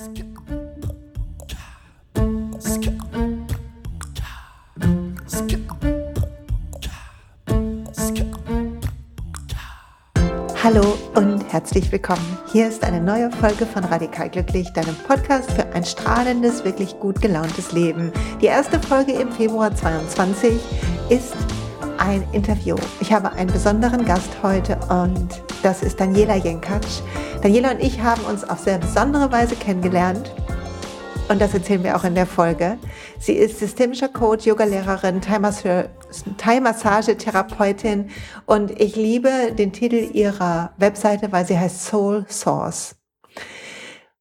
Hallo und herzlich willkommen. Hier ist eine neue Folge von Radikal Glücklich, deinem Podcast für ein strahlendes, wirklich gut gelauntes Leben. Die erste Folge im Februar 2022 ist ein Interview. Ich habe einen besonderen Gast heute und das ist Daniela Jenkatsch. Daniela und ich haben uns auf sehr besondere Weise kennengelernt und das erzählen wir auch in der Folge. Sie ist systemischer Coach, Yogalehrerin, Thai-Massage-Therapeutin und ich liebe den Titel ihrer Webseite, weil sie heißt Soul Source.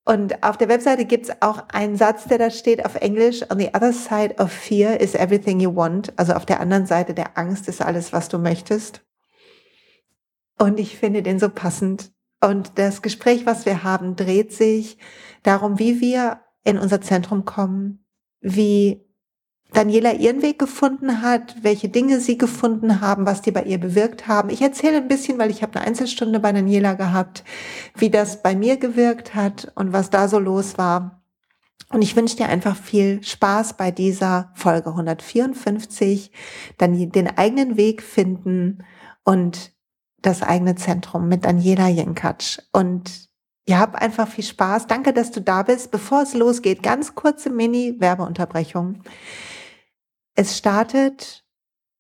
Und auf der Webseite gibt es auch einen Satz, der da steht auf Englisch, on the other side of fear is everything you want. Also auf der anderen Seite der Angst ist alles, was du möchtest. Und ich finde den so passend. Und das Gespräch, was wir haben, dreht sich darum, wie wir in unser Zentrum kommen, wie Daniela ihren Weg gefunden hat, welche Dinge sie gefunden haben, was die bei ihr bewirkt haben. Ich erzähle ein bisschen, weil ich habe eine Einzelstunde bei Daniela gehabt, wie das bei mir gewirkt hat und was da so los war. Und ich wünsche dir einfach viel Spaß bei dieser Folge 154, dann den eigenen Weg finden und das eigene Zentrum mit Daniela Jenkatsch. Und ja, hab einfach viel Spaß. Danke, dass du da bist. Bevor es losgeht, ganz kurze Mini-Werbeunterbrechung. Es startet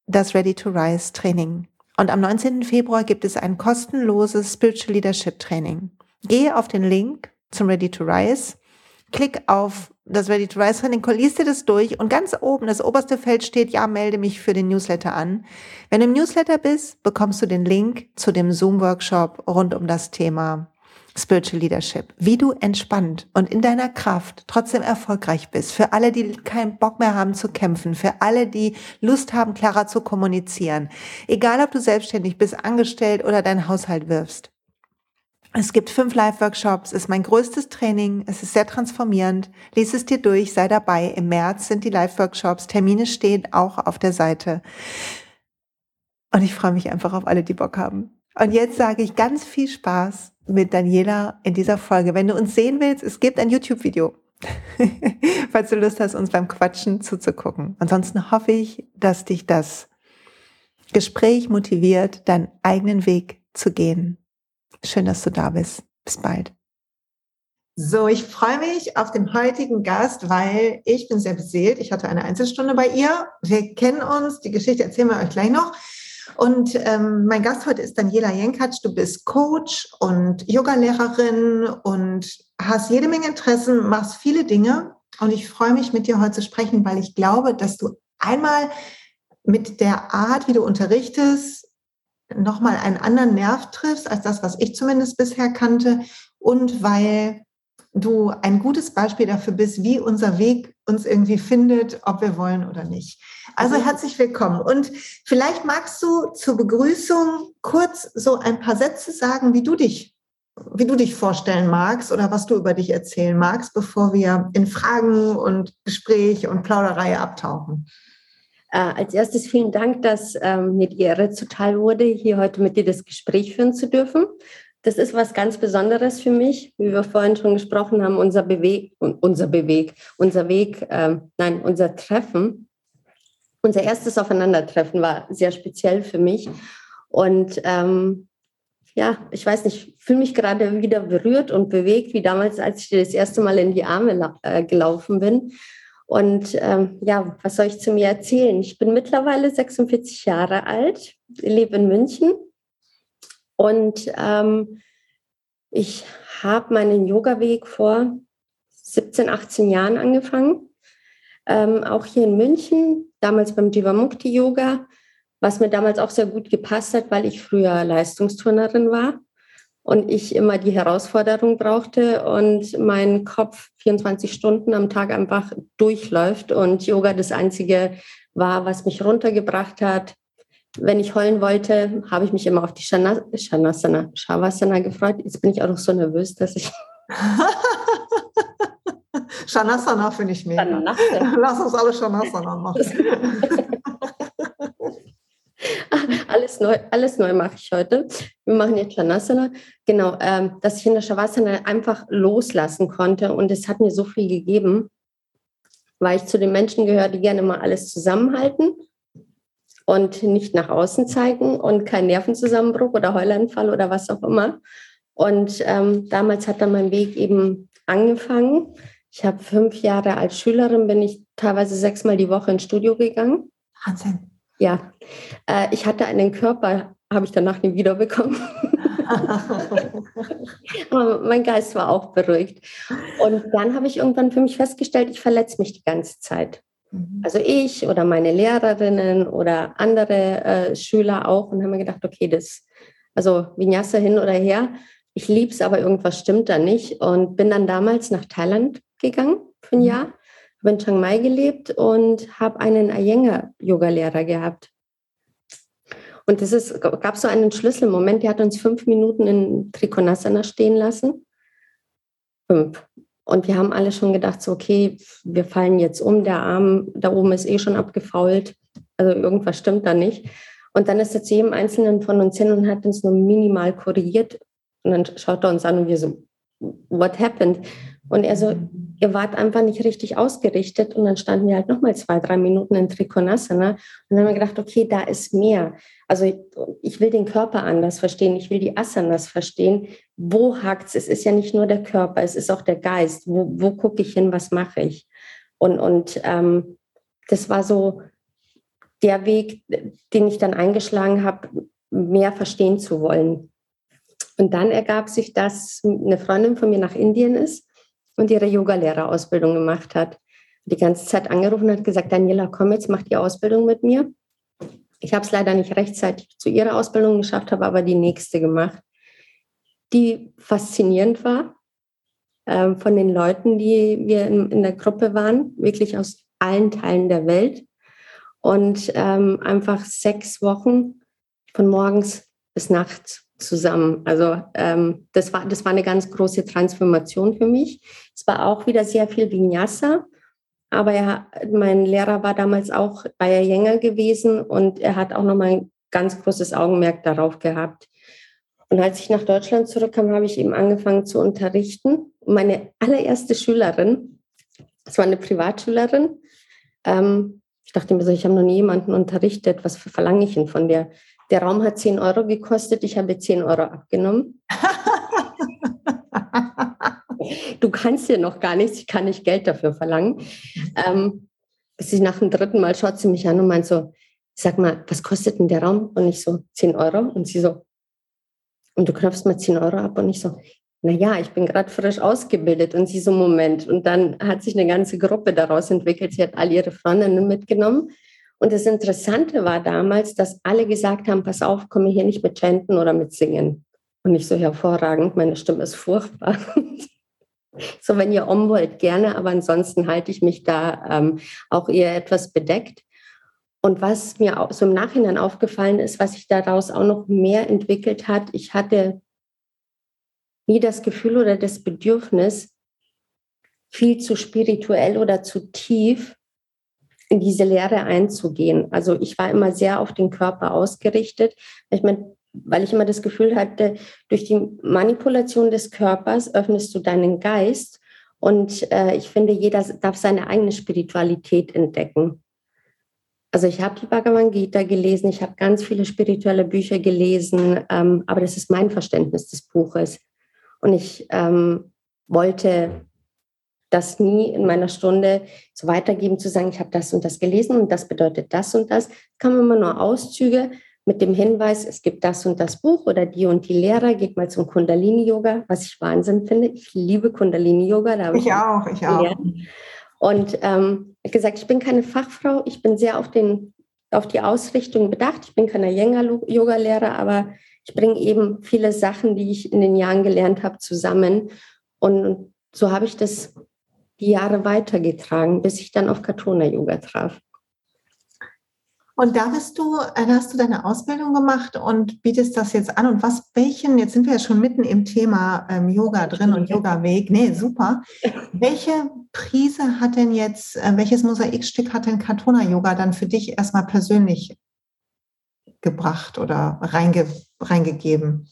das Ready to Rise Training. Und am 19. Februar gibt es ein kostenloses Spiritual Leadership Training. Gehe auf den Link zum Ready to Rise, klick auf das Ready to Rise Training, liest dir das durch und ganz oben, das oberste Feld steht, ja, melde mich für den Newsletter an. Wenn du im Newsletter bist, bekommst du den Link zu dem Zoom-Workshop rund um das Thema Spiritual Leadership, wie du entspannt und in deiner Kraft trotzdem erfolgreich bist. Für alle, die keinen Bock mehr haben zu kämpfen, für alle, die Lust haben, klarer zu kommunizieren. Egal, ob du selbstständig bist, angestellt oder deinen Haushalt wirfst. Es gibt fünf Live-Workshops, ist mein größtes Training, es ist sehr transformierend. Lies es dir durch, sei dabei. Im März sind die Live-Workshops, Termine stehen auch auf der Seite. Und ich freue mich einfach auf alle, die Bock haben. Und jetzt sage ich ganz viel Spaß mit Daniela in dieser Folge. Wenn du uns sehen willst, es gibt ein YouTube-Video. Falls du Lust hast, uns beim Quatschen zuzugucken. Ansonsten hoffe ich, dass dich das Gespräch motiviert, deinen eigenen Weg zu gehen. Schön, dass du da bist. Bis bald. So, ich freue mich auf den heutigen Gast, weil ich bin sehr beseelt. Ich hatte eine Einzelstunde bei ihr. Wir kennen uns. Die Geschichte erzählen wir euch gleich noch. Und ähm, mein Gast heute ist Daniela Jenkatsch. Du bist Coach und Yogalehrerin und hast jede Menge Interessen, machst viele Dinge. Und ich freue mich, mit dir heute zu sprechen, weil ich glaube, dass du einmal mit der Art, wie du unterrichtest, nochmal einen anderen Nerv triffst als das, was ich zumindest bisher kannte. Und weil du ein gutes Beispiel dafür bist, wie unser Weg uns irgendwie findet, ob wir wollen oder nicht. Also mhm. herzlich willkommen. Und vielleicht magst du zur Begrüßung kurz so ein paar Sätze sagen, wie du dich, wie du dich vorstellen magst oder was du über dich erzählen magst, bevor wir in Fragen und Gespräch und Plauderei abtauchen. Äh, als erstes vielen Dank, dass ähm, mir die Ehre zuteil wurde, hier heute mit dir das Gespräch führen zu dürfen. Das ist was ganz Besonderes für mich, wie wir vorhin schon gesprochen haben, unser Beweg, unser Beweg, unser Weg, äh, nein, unser Treffen. Unser erstes Aufeinandertreffen war sehr speziell für mich. Und ähm, ja, ich weiß nicht, fühle mich gerade wieder berührt und bewegt, wie damals, als ich dir das erste Mal in die Arme äh, gelaufen bin. Und ähm, ja, was soll ich zu mir erzählen? Ich bin mittlerweile 46 Jahre alt, lebe in München und ähm, ich habe meinen Yoga-Weg vor 17, 18 Jahren angefangen. Ähm, auch hier in München, damals beim Jivamukti Yoga, was mir damals auch sehr gut gepasst hat, weil ich früher Leistungsturnerin war und ich immer die Herausforderung brauchte und mein Kopf 24 Stunden am Tag einfach durchläuft und Yoga das Einzige war, was mich runtergebracht hat, wenn ich heulen wollte, habe ich mich immer auf die Shanasana, Shavasana gefreut. Jetzt bin ich auch noch so nervös, dass ich. Shanasana finde ich mega. Lass uns alle Shanasana machen. Alles alles neu, alles neu mache ich heute. Wir machen jetzt Shavasana. Genau, ähm, dass ich in der Shavasana einfach loslassen konnte und es hat mir so viel gegeben, weil ich zu den Menschen gehöre, die gerne mal alles zusammenhalten und nicht nach außen zeigen und kein Nervenzusammenbruch oder Heulanfall oder was auch immer. Und ähm, damals hat dann mein Weg eben angefangen. Ich habe fünf Jahre als Schülerin, bin ich teilweise sechsmal die Woche ins Studio gegangen. Wahnsinn. Ja, äh, ich hatte einen Körper, habe ich danach nie wiederbekommen. Aber mein Geist war auch beruhigt. Und dann habe ich irgendwann für mich festgestellt, ich verletze mich die ganze Zeit. Mhm. Also ich oder meine Lehrerinnen oder andere äh, Schüler auch und haben mir gedacht, okay, das, also Vinyasa hin oder her, ich liebe es, aber irgendwas stimmt da nicht. Und bin dann damals nach Thailand gegangen für ein mhm. Jahr, habe in Chiang Mai gelebt und habe einen Iyengar-Yoga-Lehrer gehabt. Und es gab so einen Schlüsselmoment, der hat uns fünf Minuten in Trikonasana stehen lassen. Fünf. Und wir haben alle schon gedacht, so, okay, wir fallen jetzt um, der Arm da oben ist eh schon abgefault. Also irgendwas stimmt da nicht. Und dann ist er zu jedem Einzelnen von uns hin und hat uns nur minimal korrigiert. Und dann schaut er uns an und wir so, what happened? Und er so, ihr wart einfach nicht richtig ausgerichtet. Und dann standen wir halt nochmal zwei, drei Minuten in Trikonasana. Und dann haben wir gedacht, okay, da ist mehr. Also ich will den Körper anders verstehen. Ich will die Asanas verstehen. Wo hakt es? Es ist ja nicht nur der Körper, es ist auch der Geist. Wo, wo gucke ich hin? Was mache ich? Und, und ähm, das war so der Weg, den ich dann eingeschlagen habe, mehr verstehen zu wollen. Und dann ergab sich, dass eine Freundin von mir nach Indien ist und ihre Yogalehrerausbildung gemacht hat. Die ganze Zeit angerufen und hat gesagt, Daniela, komm jetzt, mach die Ausbildung mit mir. Ich habe es leider nicht rechtzeitig zu ihrer Ausbildung geschafft, habe aber die nächste gemacht, die faszinierend war äh, von den Leuten, die wir in, in, der Gruppe waren, wirklich aus allen Teilen der Welt. Und ähm, einfach sechs Wochen von morgens bis nachts zusammen. Also ähm, das, war, das war eine ganz große Transformation für mich. Es war auch wieder sehr viel Vinyasa, aber er, mein Lehrer war damals auch bei Jänger gewesen und er hat auch nochmal ein ganz großes Augenmerk darauf gehabt. Und als ich nach Deutschland zurückkam, habe ich eben angefangen zu unterrichten. Meine allererste Schülerin, das war eine Privatschülerin, ähm, ich dachte mir so, ich habe noch nie jemanden unterrichtet, was verlange ich denn von der? Der Raum hat 10 Euro gekostet, ich habe 10 Euro abgenommen. du kannst ja noch gar nichts, ich kann nicht Geld dafür verlangen. Ähm, bis ich nach dem dritten Mal schaut sie mich an und meint so, sag mal, was kostet denn der Raum? Und ich so, 10 Euro. Und sie so, und du knöpfst mal 10 Euro ab. Und ich so, naja, ich bin gerade frisch ausgebildet. Und sie so, Moment. Und dann hat sich eine ganze Gruppe daraus entwickelt. Sie hat all ihre Freundinnen mitgenommen. Und das Interessante war damals, dass alle gesagt haben, pass auf, komme hier nicht mit Chanten oder mit Singen. Und nicht so hervorragend, meine Stimme ist furchtbar. so, wenn ihr um wollt, gerne, aber ansonsten halte ich mich da ähm, auch eher etwas bedeckt. Und was mir auch so im Nachhinein aufgefallen ist, was sich daraus auch noch mehr entwickelt hat, ich hatte nie das Gefühl oder das Bedürfnis, viel zu spirituell oder zu tief in diese Lehre einzugehen. Also ich war immer sehr auf den Körper ausgerichtet. Ich meine, weil ich immer das Gefühl hatte, durch die Manipulation des Körpers öffnest du deinen Geist. Und äh, ich finde, jeder darf seine eigene Spiritualität entdecken. Also ich habe die Bhagavad Gita gelesen, ich habe ganz viele spirituelle Bücher gelesen, ähm, aber das ist mein Verständnis des Buches. Und ich ähm, wollte das nie in meiner Stunde so weitergeben, zu sagen, ich habe das und das gelesen und das bedeutet das und das. Es kamen immer nur Auszüge mit dem Hinweis, es gibt das und das Buch oder die und die Lehrer, geht mal zum Kundalini-Yoga, was ich Wahnsinn finde. Ich liebe Kundalini-Yoga. Ich, ich auch, ich auch. Und ähm, gesagt, ich bin keine Fachfrau, ich bin sehr auf, den, auf die Ausrichtung bedacht. Ich bin keine Yenga-Yoga-Lehrer, aber ich bringe eben viele Sachen, die ich in den Jahren gelernt habe, zusammen. Und so habe ich das die Jahre weitergetragen, bis ich dann auf Katona-Yoga traf. Und da bist du, äh, da hast du deine Ausbildung gemacht und bietest das jetzt an. Und was, welchen, jetzt sind wir ja schon mitten im Thema ähm, Yoga drin und Yoga-Weg. Nee, super. Welche Prise hat denn jetzt, äh, welches Mosaikstück hat denn Katona-Yoga dann für dich erstmal persönlich reingebracht oder reinge, reingegeben?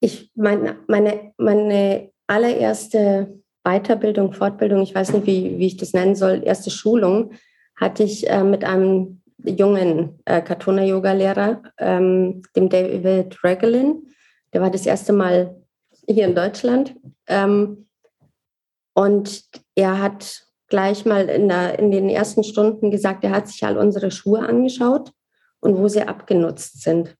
Ich meine, meine, meine allererste Weiterbildung, Fortbildung, ich weiß nicht, wie, wie ich das nennen soll, erste Schulung, hatte ich äh, mit einem jungen äh, Katona-Yoga-Lehrer, ähm, dem David Regelin. Der war das erste Mal hier in Deutschland. Ähm, und er hat gleich mal in, der, in den ersten Stunden gesagt, er hat sich all unsere Schuhe angeschaut und wo sie abgenutzt sind.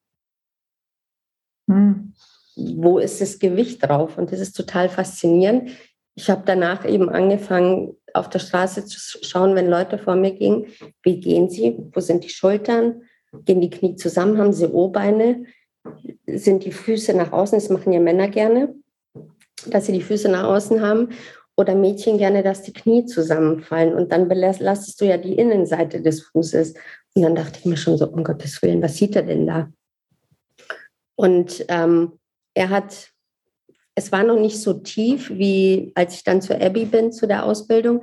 Hm. Wo ist das Gewicht drauf? Und das ist total faszinierend. Ich habe danach eben angefangen, auf der Straße zu schauen, wenn Leute vor mir gingen, wie gehen sie, wo sind die Schultern, gehen die Knie zusammen, haben sie O-Beine, sind die Füße nach außen, das machen ja Männer gerne, dass sie die Füße nach außen haben. Oder Mädchen gerne, dass die Knie zusammenfallen. Und dann belastest du ja die Innenseite des Fußes. Und dann dachte ich mir schon so, um Gottes Willen, was sieht er denn da? Und ähm, er hat, es war noch nicht so tief, wie als ich dann zur Abby bin, zu der Ausbildung,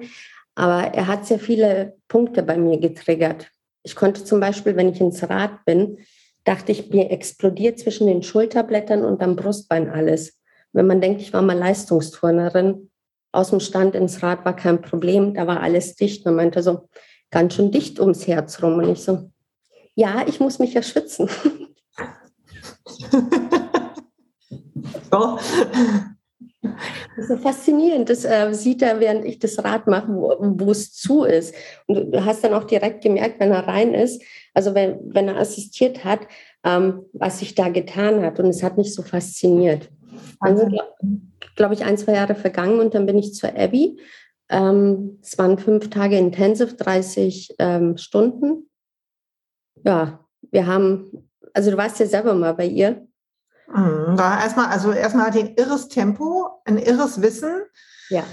aber er hat sehr viele Punkte bei mir getriggert. Ich konnte zum Beispiel, wenn ich ins Rad bin, dachte ich, mir explodiert zwischen den Schulterblättern und am Brustbein alles. Wenn man denkt, ich war mal Leistungsturnerin, aus dem Stand ins Rad war kein Problem, da war alles dicht. Und meinte so, ganz schön dicht ums Herz rum. Und ich so, ja, ich muss mich ja schützen. so. Das ist faszinierend. Das äh, sieht er, während ich das Rad mache, wo, es zu ist. Und du hast dann auch direkt gemerkt, wenn er rein ist, also wenn, wenn er assistiert hat, ähm, was sich da getan hat. Und es hat mich so fasziniert. Dann sind, glaube ich, ein, zwei Jahre vergangen und dann bin ich zur Abby. Ähm, es waren fünf Tage intensiv, 30 ähm, Stunden. Ja, wir haben, also du warst ja selber mal bei ihr. Mhm, war erstmal, also erstmal hat ein irres Tempo, ein irres Wissen. Ja.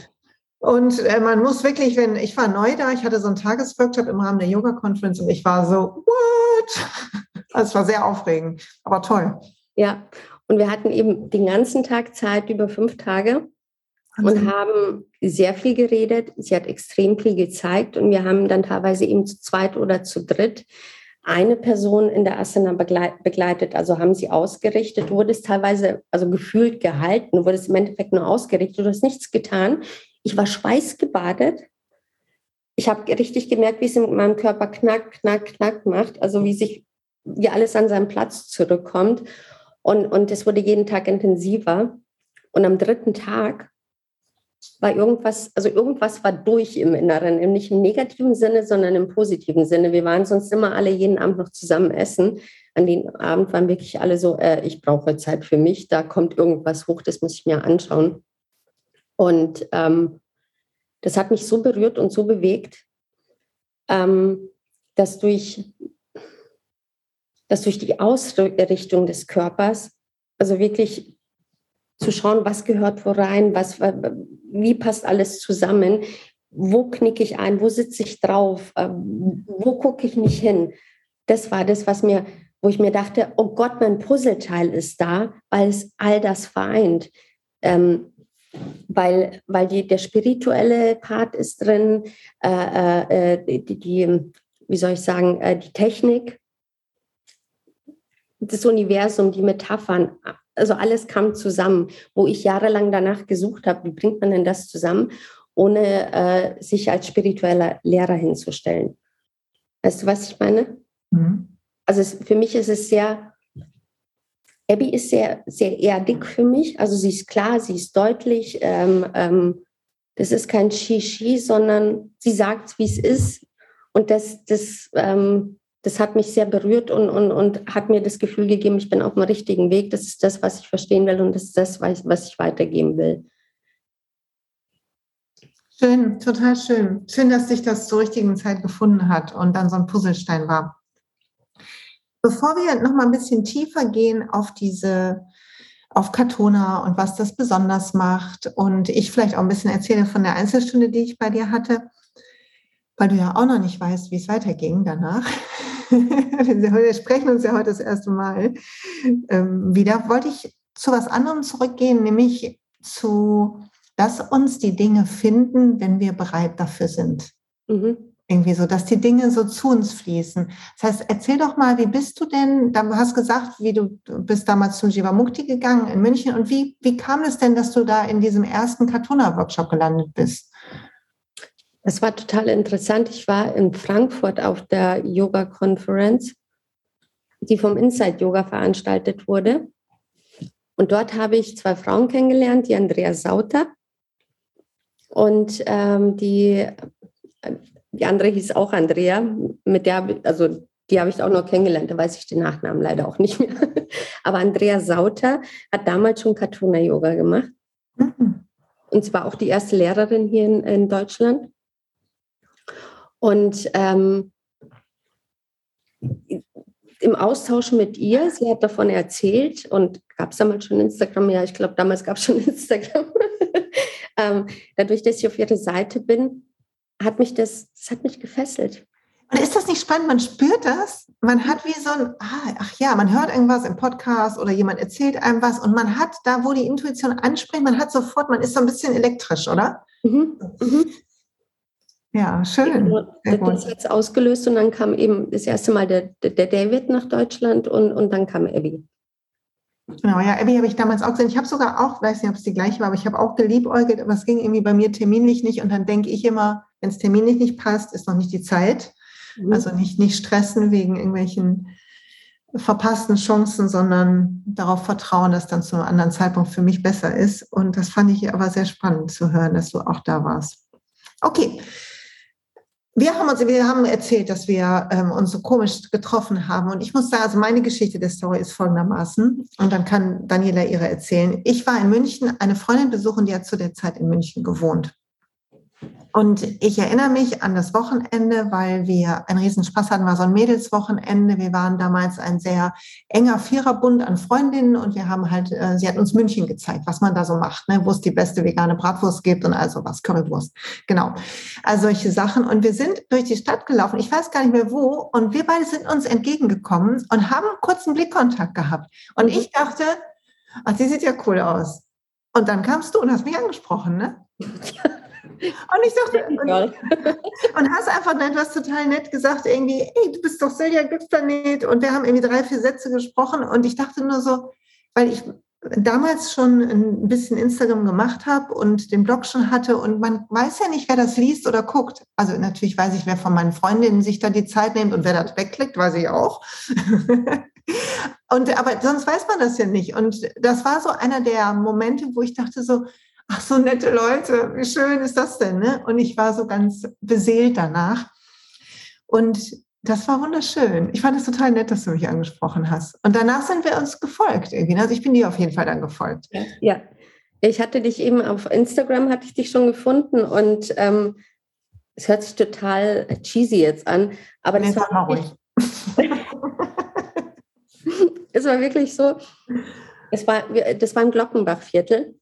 Und äh, man muss wirklich, wenn ich war neu da, ich hatte so einen Tagesworkshop im Rahmen der Yoga Conference und ich war so, what? Also es war sehr aufregend, aber toll. Ja, und wir hatten eben den ganzen Tag Zeit, über fünf Tage, und haben sehr viel geredet. Sie hat extrem viel gezeigt und wir haben dann teilweise eben zu zweit oder zu dritt eine Person in der Asana begleitet, also haben sie ausgerichtet. Du wurdest teilweise, also gefühlt gehalten, du wurdest im Endeffekt nur ausgerichtet, du hast nichts getan. Ich war schweißgebadet. Ich habe richtig gemerkt, wie es in meinem Körper knack, knack, knack macht, also wie sich, wie alles an seinen Platz zurückkommt. Und, und es wurde jeden Tag intensiver. Und am dritten Tag war irgendwas, also irgendwas war durch im Inneren, nicht im negativen Sinne, sondern im positiven Sinne. Wir waren sonst immer alle jeden Abend noch zusammen essen. An den Abend waren wirklich alle so, äh, ich brauche Zeit für mich, da kommt irgendwas hoch, das muss ich mir anschauen. Und ähm, das hat mich so berührt und so bewegt, ähm, dass durch dass durch die Ausrichtung des Körpers, also wirklich zu schauen, was gehört wo rein, was, wie passt alles zusammen, wo knicke ich ein, wo sitze ich drauf, ähm, wo gucke ich nicht hin. Das war das, was mir, wo ich mir dachte, oh Gott, mein Puzzleteil ist da, weil es all das vereint. Ähm, weil, weil die, der spirituelle Part ist drin, äh, äh, äh die, die, wie soll ich sagen, äh, die Technik, das Universum, die Metaphern, also alles kam zusammen, wo ich jahrelang danach gesucht habe, wie bringt man denn das zusammen, ohne äh, sich als spiritueller Lehrer hinzustellen. Weißt du, was ich meine? Mhm. Also es, für mich ist es sehr, Abby ist sehr, sehr erdig für mich. Also sie ist klar, sie ist deutlich. Ähm, ähm, das ist kein Shishi, sondern sie sagt, wie es ist. Und das, das ähm, das hat mich sehr berührt und, und, und hat mir das Gefühl gegeben, ich bin auf dem richtigen Weg. Das ist das, was ich verstehen will und das ist das, was ich weitergeben will. Schön, total schön. Schön, dass sich das zur richtigen Zeit gefunden hat und dann so ein Puzzlestein war. Bevor wir noch mal ein bisschen tiefer gehen auf diese, auf Katona und was das besonders macht und ich vielleicht auch ein bisschen erzähle von der Einzelstunde, die ich bei dir hatte, weil du ja auch noch nicht weißt, wie es weiterging danach. Wir sprechen uns ja heute das erste Mal ähm, wieder. Wollte ich zu was anderem zurückgehen, nämlich zu, lass uns die Dinge finden, wenn wir bereit dafür sind. Mhm. Irgendwie so, dass die Dinge so zu uns fließen. Das heißt, erzähl doch mal, wie bist du denn, du hast gesagt, wie du, du bist damals zum Jivamukti gegangen in München und wie, wie kam es denn, dass du da in diesem ersten Katuna-Workshop gelandet bist? Es war total interessant. Ich war in Frankfurt auf der Yoga-Konferenz, die vom Inside Yoga veranstaltet wurde. Und dort habe ich zwei Frauen kennengelernt, die Andrea Sauter und ähm, die die andere hieß auch Andrea, mit der, also die habe ich auch noch kennengelernt, da weiß ich den Nachnamen leider auch nicht mehr. Aber Andrea Sauter hat damals schon Katuna Yoga gemacht. Mhm. Und zwar auch die erste Lehrerin hier in, in Deutschland. Und ähm, im Austausch mit ihr, sie hat davon erzählt und gab es damals schon Instagram, ja, ich glaube, damals gab es schon Instagram. ähm, dadurch, dass ich auf ihre Seite bin, hat mich das, das hat mich gefesselt. Und ist das nicht spannend? Man spürt das. Man hat wie so ein, ah, ach ja, man hört irgendwas im Podcast oder jemand erzählt einem was und man hat da, wo die Intuition anspringt, man hat sofort, man ist so ein bisschen elektrisch, oder? Mhm. Mhm. Ja, schön. Ja, das hat es ausgelöst und dann kam eben das erste Mal der, der David nach Deutschland und, und dann kam Abby. Genau, ja, Abby habe ich damals auch gesehen. Ich habe sogar auch, weiß nicht, ob es die gleiche war, aber ich habe auch geliebäugelt, aber es ging irgendwie bei mir terminlich nicht. Und dann denke ich immer, wenn es terminlich nicht passt, ist noch nicht die Zeit. Mhm. Also nicht, nicht stressen wegen irgendwelchen verpassten Chancen, sondern darauf vertrauen, dass dann zu einem anderen Zeitpunkt für mich besser ist. Und das fand ich aber sehr spannend zu hören, dass du auch da warst. Okay, wir haben uns, wir haben erzählt, dass wir ähm, uns so komisch getroffen haben. Und ich muss sagen, also meine Geschichte der Story ist folgendermaßen. Und dann kann Daniela ihre erzählen. Ich war in München eine Freundin besuchen, die hat zu der Zeit in München gewohnt. Und ich erinnere mich an das Wochenende, weil wir einen Riesenspaß hatten, war so ein Mädelswochenende. Wir waren damals ein sehr enger Viererbund an Freundinnen und wir haben halt, äh, sie hat uns München gezeigt, was man da so macht, ne? wo es die beste vegane Bratwurst gibt und also was, Currywurst. Genau. Also solche Sachen. Und wir sind durch die Stadt gelaufen, ich weiß gar nicht mehr wo, und wir beide sind uns entgegengekommen und haben kurzen Blickkontakt gehabt. Und ich dachte, ach, sie sieht ja cool aus. Und dann kamst du und hast mich angesprochen, ne? Und ich dachte, und, und, hast einfach etwas total nett gesagt, irgendwie, ey, du bist doch Silja Glücksplanet. Und wir haben irgendwie drei, vier Sätze gesprochen. Und ich dachte nur so, weil ich damals schon ein bisschen Instagram gemacht habe und den Blog schon hatte und man weiß ja nicht, wer das liest oder guckt. Also natürlich weiß ich, wer von meinen Freundinnen sich da die Zeit nimmt und wer das wegklickt, weiß ich auch. und aber sonst weiß man das ja nicht. Und das war so einer der Momente, wo ich dachte so, ach so nette Leute, wie schön ist das denn? Ne? Und ich war so ganz beseelt danach. Und das war wunderschön. Ich fand es total nett, dass du mich angesprochen hast. Und danach sind wir uns gefolgt irgendwie. Also ich bin dir auf jeden Fall dann gefolgt. Ja, ich hatte dich eben auf Instagram, hatte ich dich schon gefunden und ähm, es hört sich total cheesy jetzt an, aber das nee, war, wirklich, es war wirklich so, es war, das war im Glockenbachviertel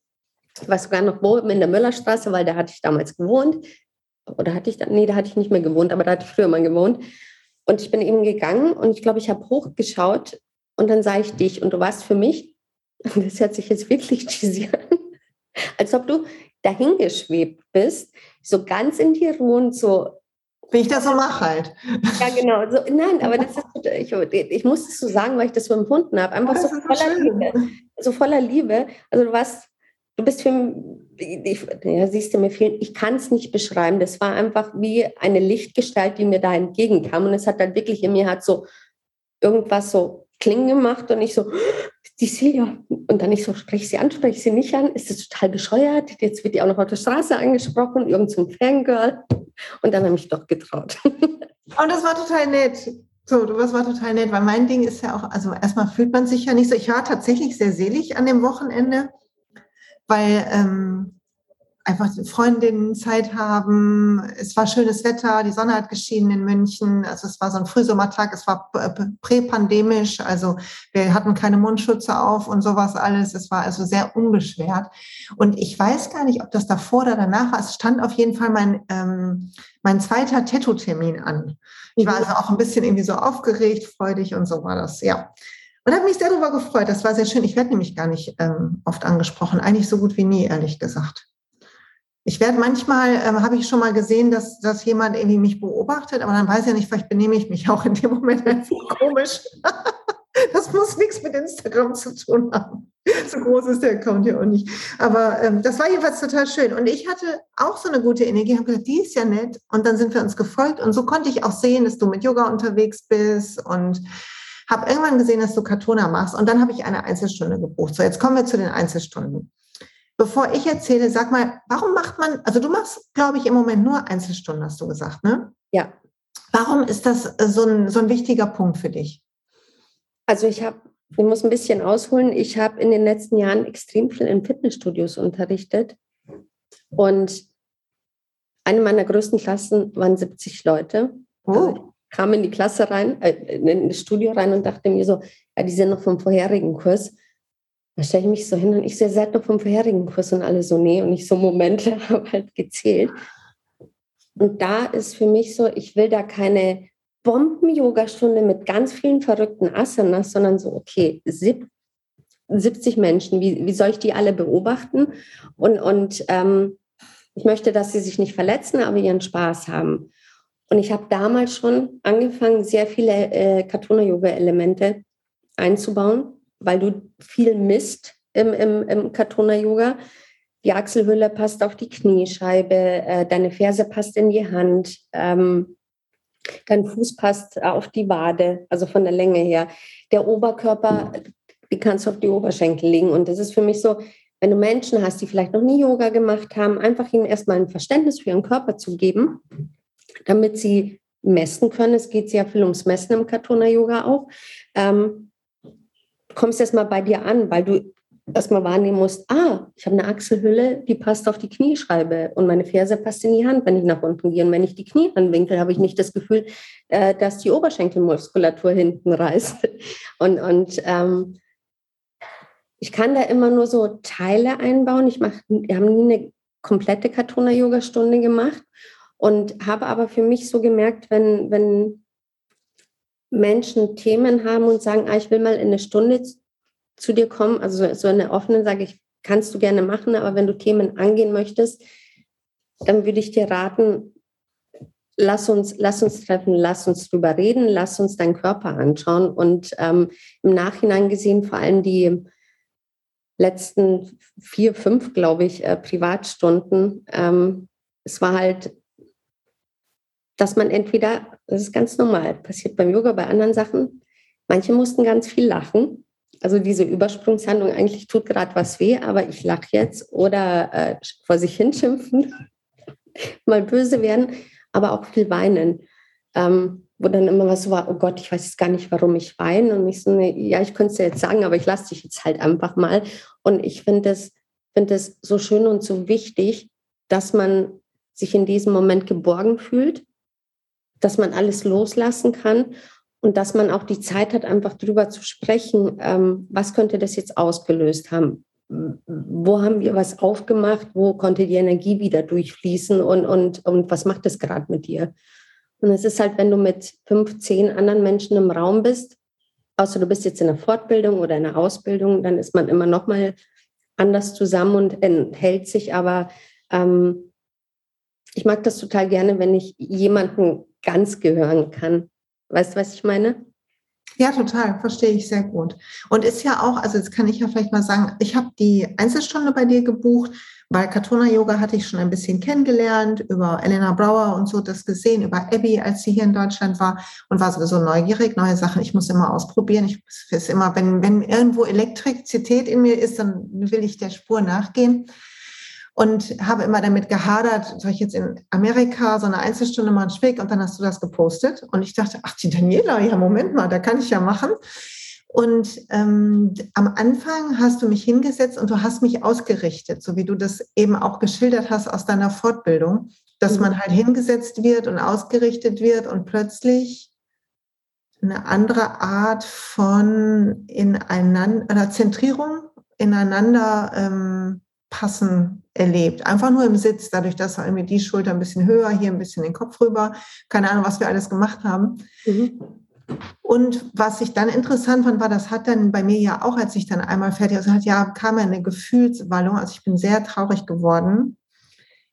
ich weiß sogar noch wo, in der Müllerstraße, weil da hatte ich damals gewohnt. Oder hatte ich da, nee, da hatte ich nicht mehr gewohnt, aber da hatte ich früher mal gewohnt. Und ich bin eben gegangen und ich glaube, ich habe hochgeschaut und dann sah ich dich und du warst für mich, das hört sich jetzt wirklich cheesy an, als ob du dahingeschwebt bist, so ganz in dir ruhend, so wie ich das so mache halt. Ja, genau. So, nein, aber das ist, ich, ich muss es so sagen, weil ich das so empfunden habe. Einfach so voller Liebe. So voller Liebe. Also du warst du bist für ich, ja, siehst du, mir fehlen, ich kann es nicht beschreiben. Das war einfach wie eine Lichtgestalt, die mir da entgegenkam. Und es hat dann wirklich in mir hat so irgendwas so klingen gemacht und ich so, die Silja. Und dann ich so, spreche sie an, spreche sie nicht an. Ist das total bescheuert? Jetzt wird die auch noch auf der Straße angesprochen, irgend so ein Fangirl. Und dann habe ich doch getraut. Und das war total nett. So, das war total nett, weil mein Ding ist ja auch, also erstmal fühlt man sich ja nicht so. Ich war tatsächlich sehr selig an dem Wochenende weil ähm, einfach Freundinnen Zeit haben. Es war schönes Wetter, die Sonne hat geschienen in München. Also es war so ein Frühsommertag, es war präpandemisch, also wir hatten keine Mundschütze auf und sowas alles. Es war also sehr unbeschwert. Und ich weiß gar nicht, ob das davor oder danach war. Es stand auf jeden Fall mein, ähm, mein zweiter Tattoo-Termin an. Ich war also auch ein bisschen irgendwie so aufgeregt, freudig und so war das, ja. Und habe mich sehr darüber gefreut. Das war sehr schön. Ich werde nämlich gar nicht ähm, oft angesprochen. Eigentlich so gut wie nie, ehrlich gesagt. Ich werde manchmal, ähm, habe ich schon mal gesehen, dass, dass jemand irgendwie mich beobachtet, aber dann weiß er nicht, vielleicht benehme ich mich auch in dem Moment einfach komisch. Das muss nichts mit Instagram zu tun haben. So groß ist der Account ja auch nicht. Aber ähm, das war jedenfalls total schön. Und ich hatte auch so eine gute Energie, habe gedacht, die ist ja nett. Und dann sind wir uns gefolgt. Und so konnte ich auch sehen, dass du mit Yoga unterwegs bist und habe irgendwann gesehen, dass du Katona machst. Und dann habe ich eine Einzelstunde gebucht. So, jetzt kommen wir zu den Einzelstunden. Bevor ich erzähle, sag mal, warum macht man, also du machst, glaube ich, im Moment nur Einzelstunden, hast du gesagt, ne? Ja. Warum ist das so ein, so ein wichtiger Punkt für dich? Also ich habe, ich muss ein bisschen ausholen, ich habe in den letzten Jahren extrem viel in Fitnessstudios unterrichtet und eine meiner größten Klassen waren 70 Leute. Oh. Also kam in die Klasse rein, äh, in das Studio rein und dachte mir so, ja, die sind noch vom vorherigen Kurs. Da stelle ich mich so hin und ich sehe seit noch vom vorherigen Kurs und alle so, nee, und ich so Momente habe halt gezählt. Und da ist für mich so, ich will da keine Bomben-Yoga-Stunde mit ganz vielen verrückten Asanas, sondern so, okay, 70 Menschen, wie, wie soll ich die alle beobachten? Und, und ähm, ich möchte, dass sie sich nicht verletzen, aber ihren Spaß haben. Und ich habe damals schon angefangen, sehr viele äh, Katona-Yoga-Elemente einzubauen, weil du viel misst im, im, im Katona-Yoga. Die Achselhülle passt auf die Kniescheibe, äh, deine Ferse passt in die Hand. Ähm, Dein Fuß passt auf die Wade, also von der Länge her. Der Oberkörper, die kannst du auf die Oberschenkel legen. Und das ist für mich so, wenn du Menschen hast, die vielleicht noch nie Yoga gemacht haben, einfach ihnen erstmal ein Verständnis für ihren Körper zu geben, damit sie messen können. Es geht sehr viel ums Messen im Katona-Yoga auch. Ähm, kommst erstmal bei dir an, weil du man wahrnehmen muss, ah, ich habe eine Achselhülle, die passt auf die Kniescheibe und meine Ferse passt in die Hand, wenn ich nach unten gehe. Und wenn ich die Knie anwinkel, habe ich nicht das Gefühl, äh, dass die Oberschenkelmuskulatur hinten reißt. Und, und ähm, ich kann da immer nur so Teile einbauen. Ich mach, wir haben nie eine komplette Katona-Yoga-Stunde gemacht und habe aber für mich so gemerkt, wenn, wenn Menschen Themen haben und sagen, ah, ich will mal in eine Stunde zu dir kommen, also so eine offene, sage ich, kannst du gerne machen, aber wenn du Themen angehen möchtest, dann würde ich dir raten, lass uns, lass uns treffen, lass uns drüber reden, lass uns deinen Körper anschauen. Und ähm, im Nachhinein gesehen, vor allem die letzten vier, fünf, glaube ich, äh, Privatstunden, ähm, es war halt, dass man entweder, das ist ganz normal, passiert beim Yoga, bei anderen Sachen, manche mussten ganz viel lachen also diese Übersprungshandlung, eigentlich tut gerade was weh, aber ich lache jetzt oder äh, vor sich hinschimpfen, mal böse werden, aber auch viel weinen. Ähm, wo dann immer was so war, oh Gott, ich weiß jetzt gar nicht, warum ich weine. Und ich so, nee, ja, ich könnte es ja jetzt sagen, aber ich lasse dich jetzt halt einfach mal. Und ich finde es find so schön und so wichtig, dass man sich in diesem Moment geborgen fühlt, dass man alles loslassen kann und dass man auch die Zeit hat, einfach drüber zu sprechen, ähm, was könnte das jetzt ausgelöst haben? Wo haben wir was aufgemacht? Wo konnte die Energie wieder durchfließen? Und, und, und was macht das gerade mit dir? Und es ist halt, wenn du mit fünf, zehn anderen Menschen im Raum bist, außer du bist jetzt in einer Fortbildung oder in einer Ausbildung, dann ist man immer noch mal anders zusammen und enthält sich. Aber ähm, ich mag das total gerne, wenn ich jemanden ganz gehören kann. Weißt du, was ich meine? Ja, total, verstehe ich sehr gut. Und ist ja auch, also jetzt kann ich ja vielleicht mal sagen, ich habe die Einzelstunde bei dir gebucht, weil Katona Yoga hatte ich schon ein bisschen kennengelernt, über Elena Brauer und so das gesehen, über Abby, als sie hier in Deutschland war und war sowieso neugierig, neue Sachen. Ich muss immer ausprobieren. Ich ist immer, wenn, wenn irgendwo Elektrizität in mir ist, dann will ich der Spur nachgehen und habe immer damit gehadert, soll ich jetzt in Amerika so eine Einzelstunde mal einen Schwick und dann hast du das gepostet und ich dachte, ach, die Daniela, ja, Moment mal, da kann ich ja machen. Und ähm, am Anfang hast du mich hingesetzt und du hast mich ausgerichtet, so wie du das eben auch geschildert hast aus deiner Fortbildung, dass mhm. man halt hingesetzt wird und ausgerichtet wird und plötzlich eine andere Art von ineinander oder Zentrierung ineinander ähm, passen erlebt. Einfach nur im Sitz, dadurch, dass irgendwie die Schulter ein bisschen höher, hier ein bisschen den Kopf rüber. Keine Ahnung, was wir alles gemacht haben. Mhm. Und was ich dann interessant fand, war, das hat dann bei mir ja auch, als ich dann einmal fertig war, also ja kam eine Gefühlswallung. Also ich bin sehr traurig geworden,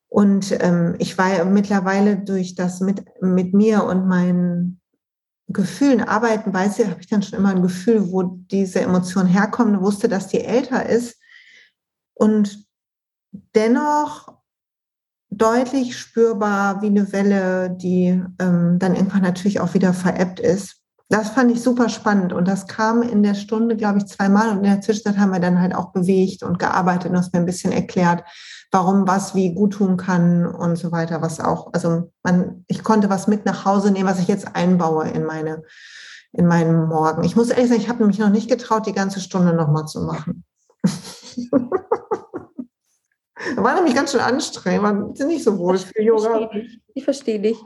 Und ähm, ich war ja mittlerweile durch das mit, mit mir und meinen Gefühlen arbeiten, weiß ich, habe ich dann schon immer ein Gefühl, wo diese Emotion herkommt, wusste, dass die älter ist und dennoch deutlich spürbar wie eine Welle, die ähm, dann irgendwann natürlich auch wieder verebbt ist. Das fand ich super spannend und das kam in der Stunde, glaube ich, zweimal und in der Zwischenzeit haben wir dann halt auch bewegt und gearbeitet und hast mir ein bisschen erklärt, warum was wie gut tun kann und so weiter, was auch, also man, ich konnte was mit nach Hause nehmen, was ich jetzt einbaue in meine, in meinen Morgen. Ich muss ehrlich sagen, ich habe mich noch nicht getraut, die ganze Stunde nochmal zu machen. War nämlich ganz schön anstrengend, man ist nicht so wohl für Yoga. Ich verstehe dich.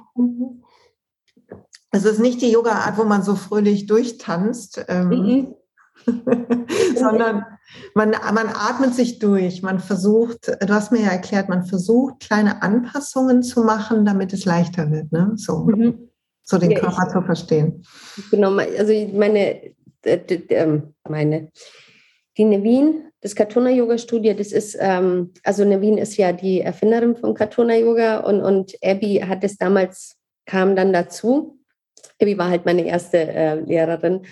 Es ist nicht die Yoga-Art, wo man so fröhlich durchtanzt, ähm, mhm. sondern man, man atmet sich durch. Man versucht, du hast mir ja erklärt, man versucht, kleine Anpassungen zu machen, damit es leichter wird. Ne? So, mhm. so den ja, Körper ich, zu verstehen. Genau, also meine, ähm, meine die Nevin, das Katona Yoga Studio, das ist, ähm, also Nevin ist ja die Erfinderin von Katona Yoga und, und Abby hat es damals, kam dann dazu. Abby war halt meine erste äh, Lehrerin.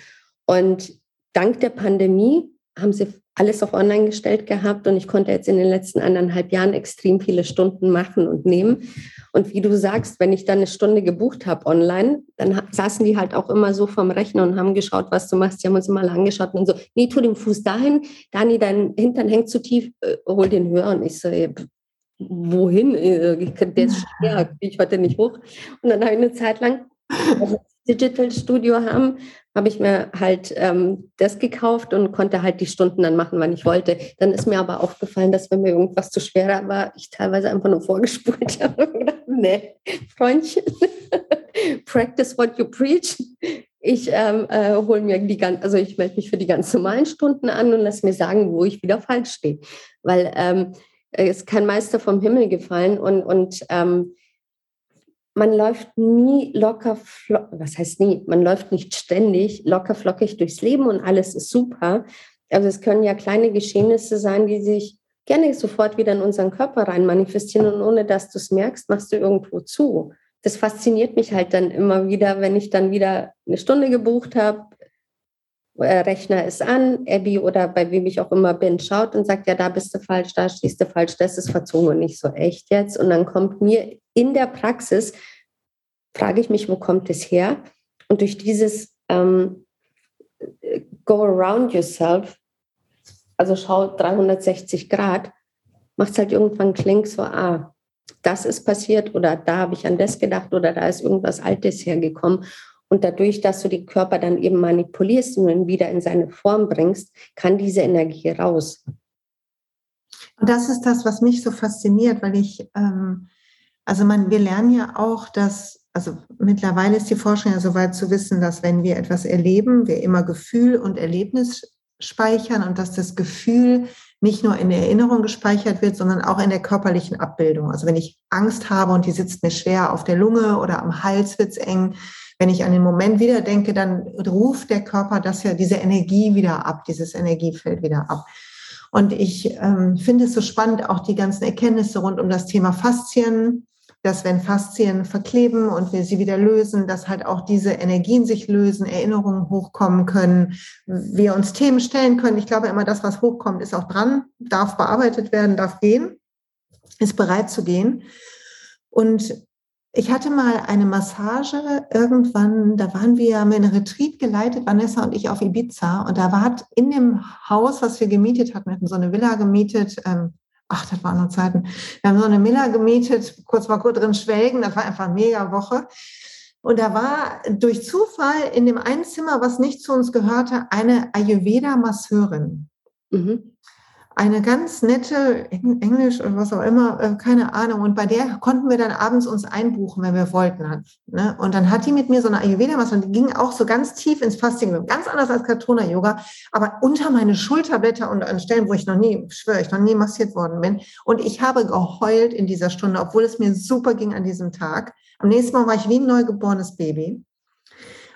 Und dank der Pandemie haben sie alles auf online gestellt gehabt und ich konnte jetzt in den letzten anderthalb Jahren extrem viele Stunden machen und nehmen. Und wie du sagst, wenn ich dann eine Stunde gebucht habe online, dann saßen die halt auch immer so vom Rechner und haben geschaut, was du machst. Die haben uns immer angeschaut und so, nee, tu den Fuß dahin, Dani, dein Hintern hängt zu tief, äh, hol den höher. Und ich so, wohin? Äh, der ist schwer, ich heute nicht hoch. Und dann habe ich eine Zeit lang also Digital Studio haben, habe ich mir halt ähm, das gekauft und konnte halt die Stunden dann machen, wann ich wollte. Dann ist mir aber aufgefallen, dass wenn mir irgendwas zu schwer war, ich teilweise einfach nur vorgespult habe und gedacht, nee, Freundchen, practice what you preach. Ich ähm, äh, hole mir die ganz, also ich melde mich für die ganz normalen Stunden an und lass mir sagen, wo ich wieder falsch stehe. Weil ähm, es ist kein Meister vom Himmel gefallen und, und ähm, man läuft nie locker, was heißt nie, man läuft nicht ständig locker flockig durchs Leben und alles ist super. Also es können ja kleine Geschehnisse sein, die sich gerne sofort wieder in unseren Körper rein manifestieren und ohne dass du es merkst, machst du irgendwo zu. Das fasziniert mich halt dann immer wieder, wenn ich dann wieder eine Stunde gebucht habe, Rechner ist an, Abby oder bei wem ich auch immer bin, schaut und sagt, ja, da bist du falsch, da stehst du falsch, das ist verzogen und nicht so echt jetzt. Und dann kommt mir in der Praxis, frage ich mich, wo kommt es her? Und durch dieses ähm, Go around yourself, also schau 360 Grad, macht es halt irgendwann klingt so, ah, das ist passiert oder da habe ich an das gedacht oder da ist irgendwas Altes hergekommen. Und dadurch, dass du den Körper dann eben manipulierst und ihn wieder in seine Form bringst, kann diese Energie raus. Und das ist das, was mich so fasziniert, weil ich, ähm, also man, wir lernen ja auch, dass, also mittlerweile ist die Forschung ja so weit zu wissen, dass wenn wir etwas erleben, wir immer Gefühl und Erlebnis speichern und dass das Gefühl nicht nur in der Erinnerung gespeichert wird, sondern auch in der körperlichen Abbildung. Also wenn ich Angst habe und die sitzt mir schwer auf der Lunge oder am Hals wird's eng, wenn ich an den Moment wieder denke, dann ruft der Körper das ja, diese Energie wieder ab, dieses Energiefeld wieder ab. Und ich ähm, finde es so spannend, auch die ganzen Erkenntnisse rund um das Thema Faszien, dass wenn Faszien verkleben und wir sie wieder lösen, dass halt auch diese Energien sich lösen, Erinnerungen hochkommen können, wir uns Themen stellen können. Ich glaube immer, das, was hochkommt, ist auch dran, darf bearbeitet werden, darf gehen, ist bereit zu gehen. Und ich hatte mal eine Massage irgendwann, da waren wir, wir einen Retreat geleitet, Vanessa und ich auf Ibiza. Und da war in dem Haus, was wir gemietet hatten, wir hatten so eine Villa gemietet, ähm, ach, das waren nur Zeiten. Wir haben so eine Villa gemietet, kurz mal kurz drin schwelgen, das war einfach eine mega Woche. Und da war durch Zufall in dem einen Zimmer, was nicht zu uns gehörte, eine Ayurveda-Masseurin. Mhm eine ganz nette Englisch oder was auch immer, äh, keine Ahnung. Und bei der konnten wir dann abends uns einbuchen, wenn wir wollten. Ne? Und dann hat die mit mir so eine ayurveda masse und die ging auch so ganz tief ins Fasting, ganz anders als Katona-Yoga, aber unter meine Schulterblätter und an Stellen, wo ich noch nie, schwöre ich, noch nie massiert worden bin. Und ich habe geheult in dieser Stunde, obwohl es mir super ging an diesem Tag. Am nächsten Mal war ich wie ein neugeborenes Baby.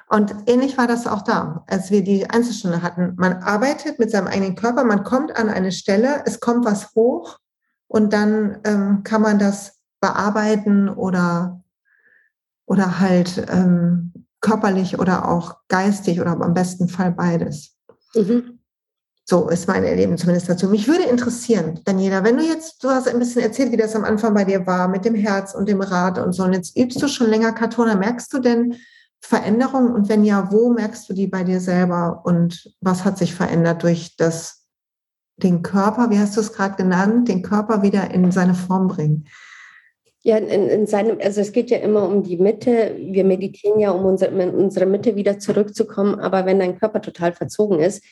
Und ähnlich war das auch da, als wir die Einzelstunde hatten. Man arbeitet mit seinem eigenen Körper, man kommt an eine Stelle, es kommt was hoch und dann ähm, kann man das bearbeiten oder, oder halt ähm, körperlich oder auch geistig oder am besten Fall beides. Mhm. So ist mein Erleben zumindest dazu. Mich würde interessieren, Daniela, wenn du jetzt, du hast ein bisschen erzählt, wie das am Anfang bei dir war mit dem Herz und dem Rad und so. Und jetzt übst du schon länger Kartona. Merkst du denn Veränderungen? Und wenn ja, wo merkst du die bei dir selber? Und was hat sich verändert durch das, den Körper, wie hast du es gerade genannt, den Körper wieder in seine Form bringen? Ja, in, in, seinem, also es geht ja immer um die Mitte. Wir meditieren ja, um unsere, in unsere Mitte wieder zurückzukommen. Aber wenn dein Körper total verzogen ist,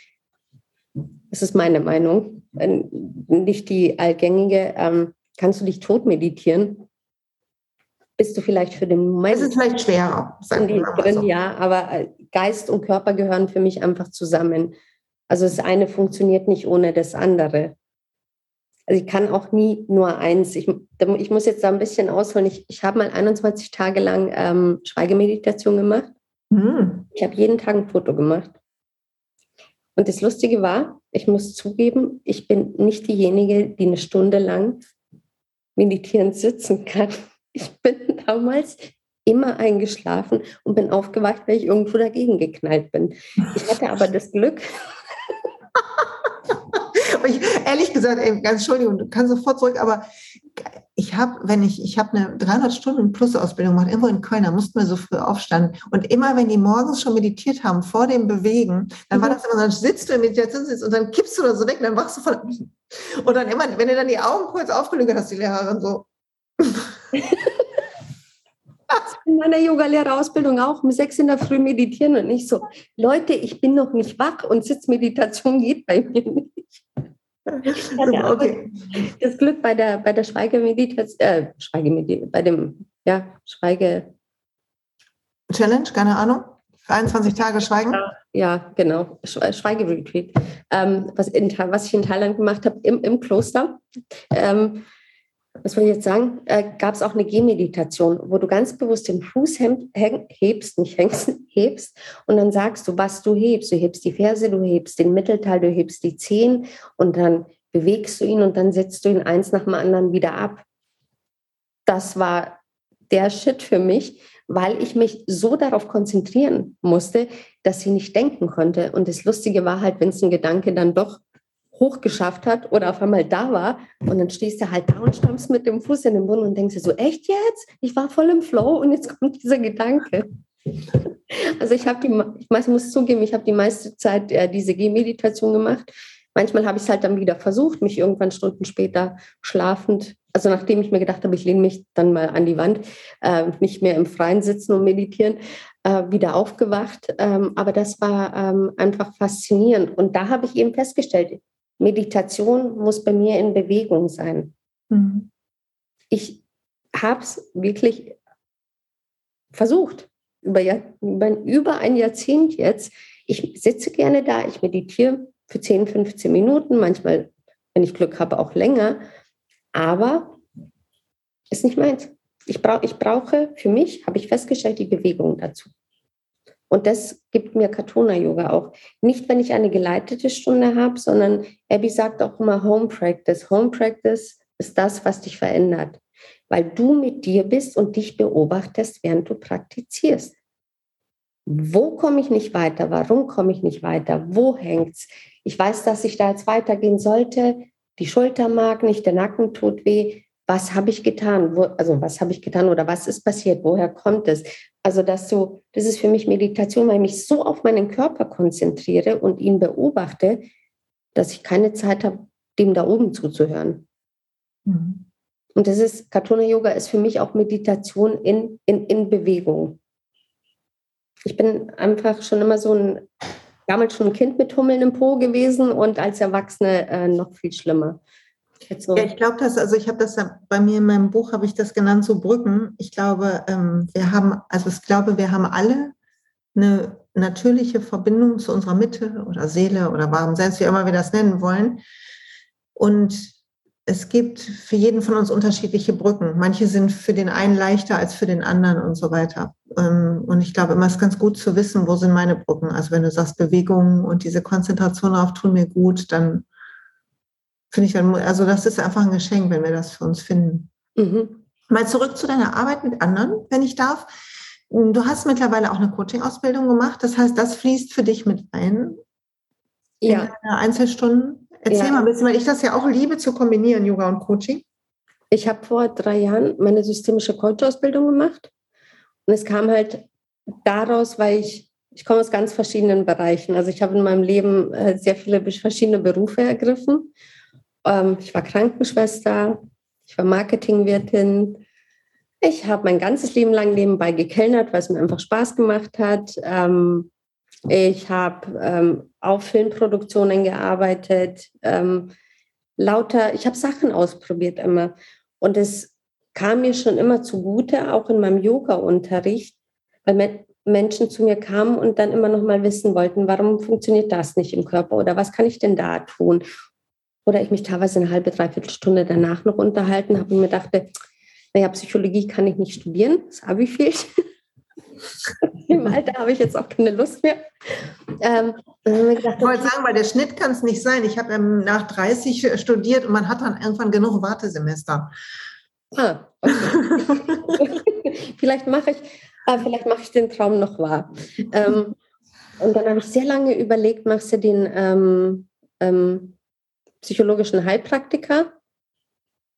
das ist meine Meinung, nicht die allgängige, ähm, kannst du dich tot meditieren? Bist du vielleicht für den Moment. Das ist vielleicht schwerer. Drin, so. Ja, aber äh, Geist und Körper gehören für mich einfach zusammen. Also das eine funktioniert nicht ohne das andere. Also ich kann auch nie nur eins. Ich, ich muss jetzt da ein bisschen ausholen. Ich, ich habe mal 21 Tage lang ähm, Schweigemeditation gemacht. Mhm. Ich habe jeden Tag ein Foto gemacht. Und das Lustige war, ich muss zugeben, ich bin nicht diejenige, die eine Stunde lang meditierend sitzen kann. Ich bin damals immer eingeschlafen und bin aufgewacht, weil ich irgendwo dagegen geknallt bin. Ich hatte aber das Glück. ich, ehrlich gesagt, ey, ganz Entschuldigung, du kannst sofort zurück, aber ich habe, wenn ich, ich habe eine 300 Stunden Plus Ausbildung gemacht, irgendwo in Köln, da mussten wir so früh aufstanden. Und immer, wenn die morgens schon meditiert haben, vor dem Bewegen, dann mhm. war das immer so, dann sitzt du im Meditationssitz und dann kippst du da so weg, und dann wachst du von, und dann immer, wenn du dann die Augen kurz aufgelöst hast, die Lehrerin so. In meiner Yoga-Lehrerausbildung auch um sechs in der Früh meditieren und nicht so, Leute, ich bin noch nicht wach und Sitzmeditation geht bei mir nicht. okay. Das Glück bei der, bei der Schweigemeditation, äh, Schweigemeditation, bei dem, ja, Schweige. Challenge, keine Ahnung. 21 Tage Schweigen? Ja, genau. Schweigeretreat. Ähm, was, was ich in Thailand gemacht habe, im, im Kloster. Ähm, was soll ich jetzt sagen, äh, gab es auch eine Gehmeditation, wo du ganz bewusst den Fuß hebst, nicht hängst, hebst und dann sagst du, was du hebst. Du hebst die Ferse, du hebst den Mittelteil, du hebst die Zehen und dann bewegst du ihn und dann setzt du ihn eins nach dem anderen wieder ab. Das war der Shit für mich, weil ich mich so darauf konzentrieren musste, dass sie nicht denken konnte. Und das Lustige war halt, wenn es ein Gedanke dann doch hochgeschafft hat oder auf einmal da war und dann stehst du halt da und stammst mit dem Fuß in den Boden und denkst dir so, echt jetzt? Ich war voll im Flow und jetzt kommt dieser Gedanke. Also ich habe die, ich muss zugeben, ich habe die meiste Zeit äh, diese Gehmeditation gemacht. Manchmal habe ich es halt dann wieder versucht, mich irgendwann Stunden später schlafend, also nachdem ich mir gedacht habe, ich lehne mich dann mal an die Wand, äh, nicht mehr im Freien sitzen und meditieren, äh, wieder aufgewacht. Ähm, aber das war ähm, einfach faszinierend. Und da habe ich eben festgestellt, Meditation muss bei mir in Bewegung sein. Mhm. Ich habe es wirklich versucht, über, über, über ein Jahrzehnt jetzt. Ich sitze gerne da, ich meditiere für 10, 15 Minuten, manchmal, wenn ich Glück habe, auch länger. Aber ist nicht meins. Ich, brauch, ich brauche für mich, habe ich festgestellt, die Bewegung dazu. Und das gibt mir Katona-Yoga auch. Nicht, wenn ich eine geleitete Stunde habe, sondern Abby sagt auch immer Home Practice. Home Practice ist das, was dich verändert, weil du mit dir bist und dich beobachtest, während du praktizierst. Wo komme ich nicht weiter? Warum komme ich nicht weiter? Wo hängt's? Ich weiß, dass ich da jetzt weitergehen sollte. Die Schulter mag nicht, der Nacken tut weh. Was habe ich getan? Wo, also was habe ich getan oder was ist passiert? Woher kommt es? Also, dass so, das ist für mich Meditation, weil ich mich so auf meinen Körper konzentriere und ihn beobachte, dass ich keine Zeit habe, dem da oben zuzuhören. Mhm. Und das ist, Katona Yoga ist für mich auch Meditation in, in, in Bewegung. Ich bin einfach schon immer so ein, damals schon ein Kind mit Hummeln im Po gewesen und als Erwachsene äh, noch viel schlimmer. So. Ja, ich glaube, dass, also ich habe das bei mir in meinem Buch, habe ich das genannt, so Brücken. Ich glaube, ähm, wir haben, also ich glaube, wir haben alle eine natürliche Verbindung zu unserer Mitte oder Seele oder warum selbst, wie immer wir das nennen wollen. Und es gibt für jeden von uns unterschiedliche Brücken. Manche sind für den einen leichter als für den anderen und so weiter. Ähm, und ich glaube, immer ist ganz gut zu wissen, wo sind meine Brücken. Also wenn du sagst, Bewegung und diese Konzentration darauf tun mir gut, dann finde ich dann, also das ist einfach ein Geschenk, wenn wir das für uns finden. Mhm. Mal zurück zu deiner Arbeit mit anderen, wenn ich darf. Du hast mittlerweile auch eine Coaching-Ausbildung gemacht. Das heißt, das fließt für dich mit ein ja. in Einzelstunden. Erzähl ja. mal ein bisschen, weil ich das ja auch liebe zu kombinieren, Yoga und Coaching. Ich habe vor drei Jahren meine systemische Coach-Ausbildung gemacht. Und es kam halt daraus, weil ich, ich komme aus ganz verschiedenen Bereichen. Also ich habe in meinem Leben äh, sehr viele verschiedene Berufe ergriffen. Ähm, ich war Krankenschwester, ich war Marketingwirtin, ich habe mein ganzes Leben lang nebenbei gekellnert, weil es mir einfach Spaß gemacht hat. Ähm, ich habe ähm, auf Filmproduktionen gearbeitet, ähm, lauter, ich habe Sachen ausprobiert immer. Und es kam mir schon immer zugute, auch in meinem Yoga-Unterricht, weil Menschen zu mir kamen und dann immer noch mal wissen wollten, warum funktioniert das nicht im Körper oder was kann ich denn da tun? Oder ich mich teilweise eine halbe, dreiviertel Stunde danach noch unterhalten habe und mir dachte, naja, Psychologie kann ich nicht studieren, das Abi fehlt. Im Alter habe ich jetzt auch keine Lust mehr. Ähm, gedacht, ich wollte sagen, weil der Schnitt kann es nicht sein. Ich habe ähm, nach 30 studiert und man hat dann irgendwann genug Wartesemester. Ah, okay. vielleicht mache ich, äh, vielleicht mache ich den Traum noch wahr. Ähm, und dann habe ich sehr lange überlegt, machst du den ähm, ähm, psychologischen Heilpraktiker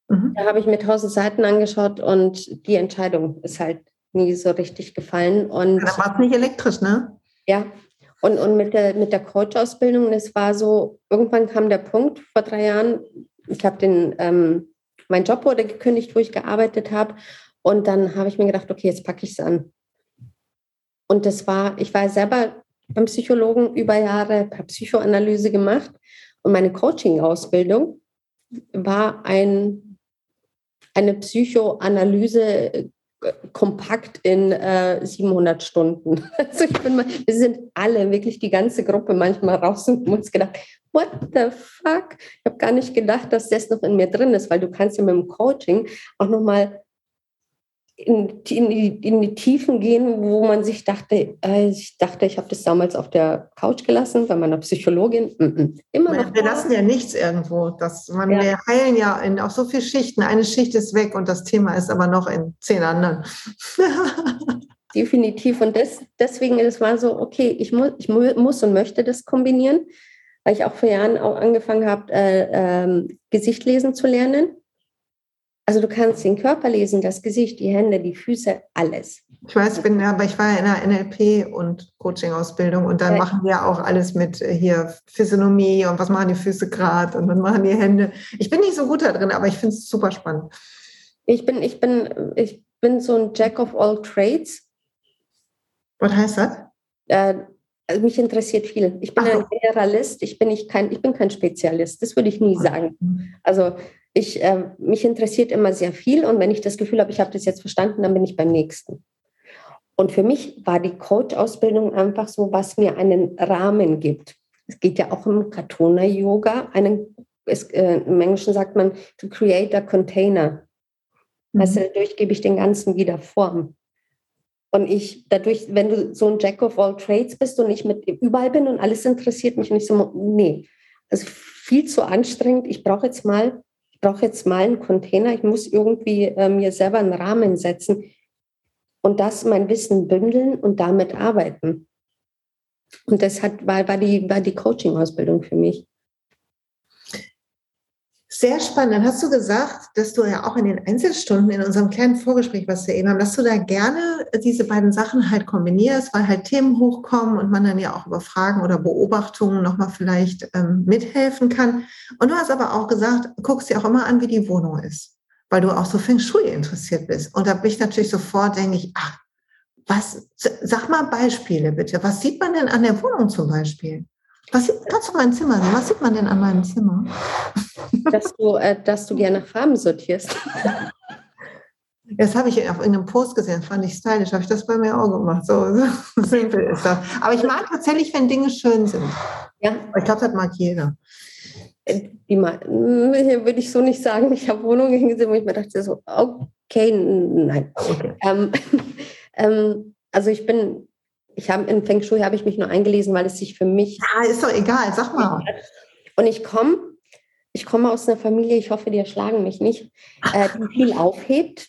Mhm. Da habe ich mir tausend Seiten angeschaut und die Entscheidung ist halt nie so richtig gefallen. Und da war es nicht elektrisch, ne? Ja. Und, und mit der, mit der Coach-Ausbildung, das war so, irgendwann kam der Punkt vor drei Jahren, ich habe den, ähm, mein Job wurde gekündigt, wo ich gearbeitet habe. Und dann habe ich mir gedacht, okay, jetzt packe ich es an. Und das war, ich war selber beim Psychologen über Jahre, habe Psychoanalyse gemacht und meine Coaching-Ausbildung war ein eine Psychoanalyse äh, kompakt in äh, 700 Stunden. Also ich bin mal, wir sind alle, wirklich die ganze Gruppe manchmal raus und haben uns gedacht, what the fuck? Ich habe gar nicht gedacht, dass das noch in mir drin ist, weil du kannst ja mit dem Coaching auch nochmal in, in, die, in die Tiefen gehen, wo man sich dachte, äh, ich dachte, ich habe das damals auf der Couch gelassen bei meiner Psychologin. Mm -mm. Immer noch. Wir lassen ja nichts irgendwo. Das, man, ja. Wir heilen ja in, auf so viele Schichten. Eine Schicht ist weg und das Thema ist aber noch in zehn anderen. Definitiv. Und das, deswegen ist es mal so, okay, ich, mu ich mu muss und möchte das kombinieren, weil ich auch vor Jahren auch angefangen habe, äh, ähm, Gesicht lesen zu lernen also du kannst den Körper lesen, das Gesicht, die Hände, die Füße, alles. Ich weiß, ich bin, aber ich war ja in der NLP und Coaching-Ausbildung und dann ja. machen wir auch alles mit äh, hier Physiognomie und was machen die Füße gerade und was machen die Hände. Ich bin nicht so gut da drin, aber ich finde es super spannend. Ich bin, ich bin, ich bin so ein Jack of all trades. Was heißt das? Äh, also mich interessiert viel. Ich bin Ach. ein Generalist, ich bin, nicht kein, ich bin kein Spezialist, das würde ich nie sagen. Also ich, äh, mich interessiert immer sehr viel und wenn ich das Gefühl habe, ich habe das jetzt verstanden, dann bin ich beim nächsten. Und für mich war die Coach-Ausbildung einfach so, was mir einen Rahmen gibt. Es geht ja auch im Katona-Yoga. äh, Im Englischen sagt man, to create a container. Mhm. Also dadurch gebe ich den Ganzen wieder Form. Und ich dadurch, wenn du so ein Jack of all Trades bist und ich mit überall bin und alles interessiert mich und ich so, nee, also viel zu anstrengend. Ich brauche jetzt mal brauche jetzt mal einen Container, ich muss irgendwie äh, mir selber einen Rahmen setzen und das mein Wissen bündeln und damit arbeiten. Und das hat, war, war die, war die Coaching-Ausbildung für mich. Sehr spannend. Dann hast du gesagt, dass du ja auch in den Einzelstunden in unserem kleinen Vorgespräch, was wir eben haben, dass du da gerne diese beiden Sachen halt kombinierst, weil halt Themen hochkommen und man dann ja auch über Fragen oder Beobachtungen nochmal vielleicht ähm, mithelfen kann. Und du hast aber auch gesagt, guckst dir auch immer an, wie die Wohnung ist, weil du auch so Feng Shui interessiert bist. Und da bin ich natürlich sofort, denke ich, ach, was, sag mal Beispiele bitte. Was sieht man denn an der Wohnung zum Beispiel? Was sieht, kannst du mein Zimmer sehen? Was sieht man denn an meinem Zimmer? Dass du, äh, dass du gerne Farben sortierst. Das habe ich auf irgendeinem Post gesehen, fand ich stylisch, habe ich das bei mir auch gemacht. So, so simpel ist das. Aber ich mag tatsächlich, wenn Dinge schön sind. Ja. Ich glaube, das mag jeder. Äh, die hm, würde ich so nicht sagen. Ich habe Wohnungen gesehen, wo ich mir dachte, so, okay, nein. Okay. Ähm, ähm, also ich bin ich habe in Feng Shui habe ich mich nur eingelesen, weil es sich für mich. Ja, ist doch egal, sag mal. Und ich komme, ich komme aus einer Familie, ich hoffe, die erschlagen mich nicht, äh, die viel aufhebt.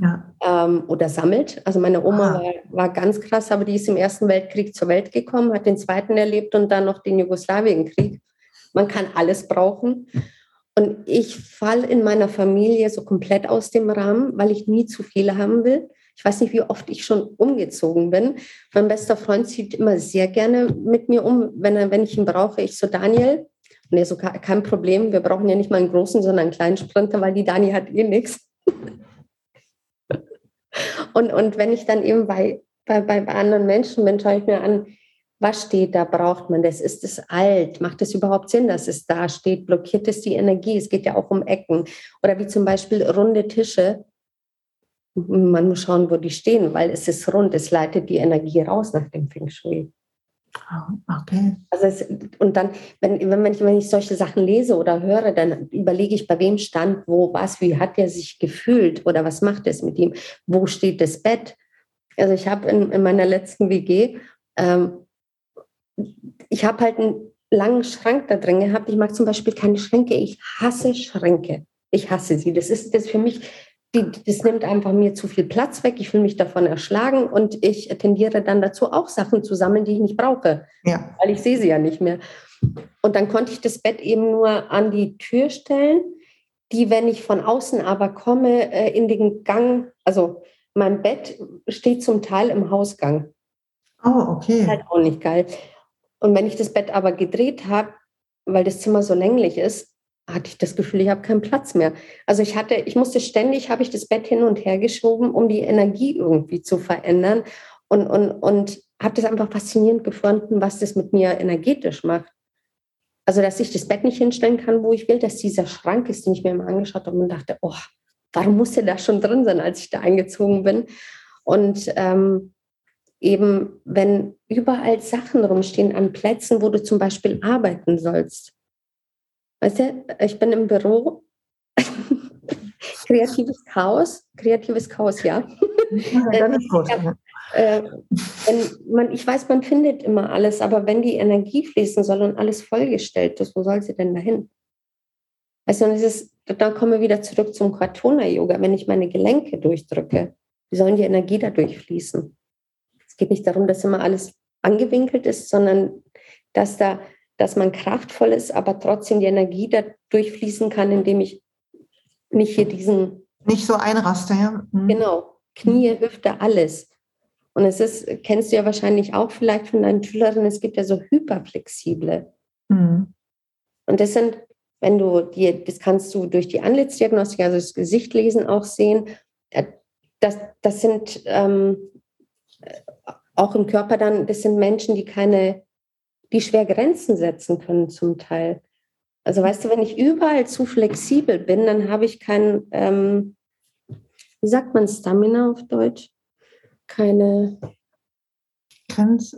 ja. ähm, oder sammelt. Also meine Oma ah. war, war, ganz krass, aber die ist im Ersten Weltkrieg zur Welt gekommen, hat den Zweiten erlebt und dann noch den Jugoslawienkrieg. Man kann alles brauchen. Und ich falle in meiner Familie so komplett aus dem Rahmen, weil ich nie zu viele haben will. Ich weiß nicht, wie oft ich schon umgezogen bin. Mein bester Freund zieht immer sehr gerne mit mir um, wenn, er, wenn ich ihn brauche. Ich so, Daniel, und er so, kein Problem, wir brauchen ja nicht mal einen großen, sondern einen kleinen Sprinter, weil die Dani hat eh nichts. Und, und wenn ich dann eben bei, bei, bei anderen Menschen bin, schaue ich mir an, was steht da, braucht man das? Ist es alt? Macht es überhaupt Sinn, dass es da steht? Blockiert es die Energie? Es geht ja auch um Ecken. Oder wie zum Beispiel runde Tische. Man muss schauen, wo die stehen, weil es ist rund, es leitet die Energie raus nach dem Feng Shui. Ah, okay. Also es, und dann, wenn, wenn, ich, wenn ich solche Sachen lese oder höre, dann überlege ich, bei wem stand wo, was, wie hat er sich gefühlt oder was macht es mit ihm, wo steht das Bett. Also ich habe in, in meiner letzten WG, ähm, ich habe halt einen langen Schrank da drin gehabt. Ich mag zum Beispiel keine Schränke. Ich hasse Schränke. Ich hasse sie. Das ist das für mich die, das nimmt einfach mir zu viel Platz weg. Ich fühle mich davon erschlagen und ich tendiere dann dazu, auch Sachen zu sammeln, die ich nicht brauche, ja. weil ich sehe sie ja nicht mehr. Und dann konnte ich das Bett eben nur an die Tür stellen, die, wenn ich von außen aber komme, äh, in den Gang, also mein Bett steht zum Teil im Hausgang. Oh, okay. Halt auch nicht geil. Und wenn ich das Bett aber gedreht habe, weil das Zimmer so länglich ist, hatte ich das Gefühl, ich habe keinen Platz mehr. Also ich hatte, ich musste ständig, habe ich das Bett hin und her geschoben, um die Energie irgendwie zu verändern und, und, und habe das einfach faszinierend gefunden, was das mit mir energetisch macht. Also, dass ich das Bett nicht hinstellen kann, wo ich will, dass dieser Schrank ist, den ich mir immer angeschaut habe und dachte, oh, warum muss der da schon drin sein, als ich da eingezogen bin? Und ähm, eben, wenn überall Sachen rumstehen an Plätzen, wo du zum Beispiel arbeiten sollst, Weißt du, ich bin im Büro. kreatives Chaos, kreatives Chaos, ja. ja äh, man, ich weiß, man findet immer alles, aber wenn die Energie fließen soll und alles vollgestellt ist, wo soll sie denn dahin? Also und ist, dann kommen wir wieder zurück zum Quatona-Yoga. Wenn ich meine Gelenke durchdrücke, wie sollen die Energie da durchfließen? Es geht nicht darum, dass immer alles angewinkelt ist, sondern dass da dass man kraftvoll ist, aber trotzdem die Energie da durchfließen kann, indem ich nicht hier diesen. Nicht so einraste, ja. Mhm. Genau. Knie, Hüfte, alles. Und es ist, kennst du ja wahrscheinlich auch vielleicht von deinen Schülerinnen, es gibt ja so hyperflexible. Mhm. Und das sind, wenn du dir, das kannst du durch die Anlitzdiagnostik, also das Gesicht lesen, auch sehen. Äh, das, das sind ähm, auch im Körper dann, das sind Menschen, die keine die schwer Grenzen setzen können zum Teil. Also weißt du, wenn ich überall zu flexibel bin, dann habe ich kein, ähm, wie sagt man Stamina auf Deutsch? Keine.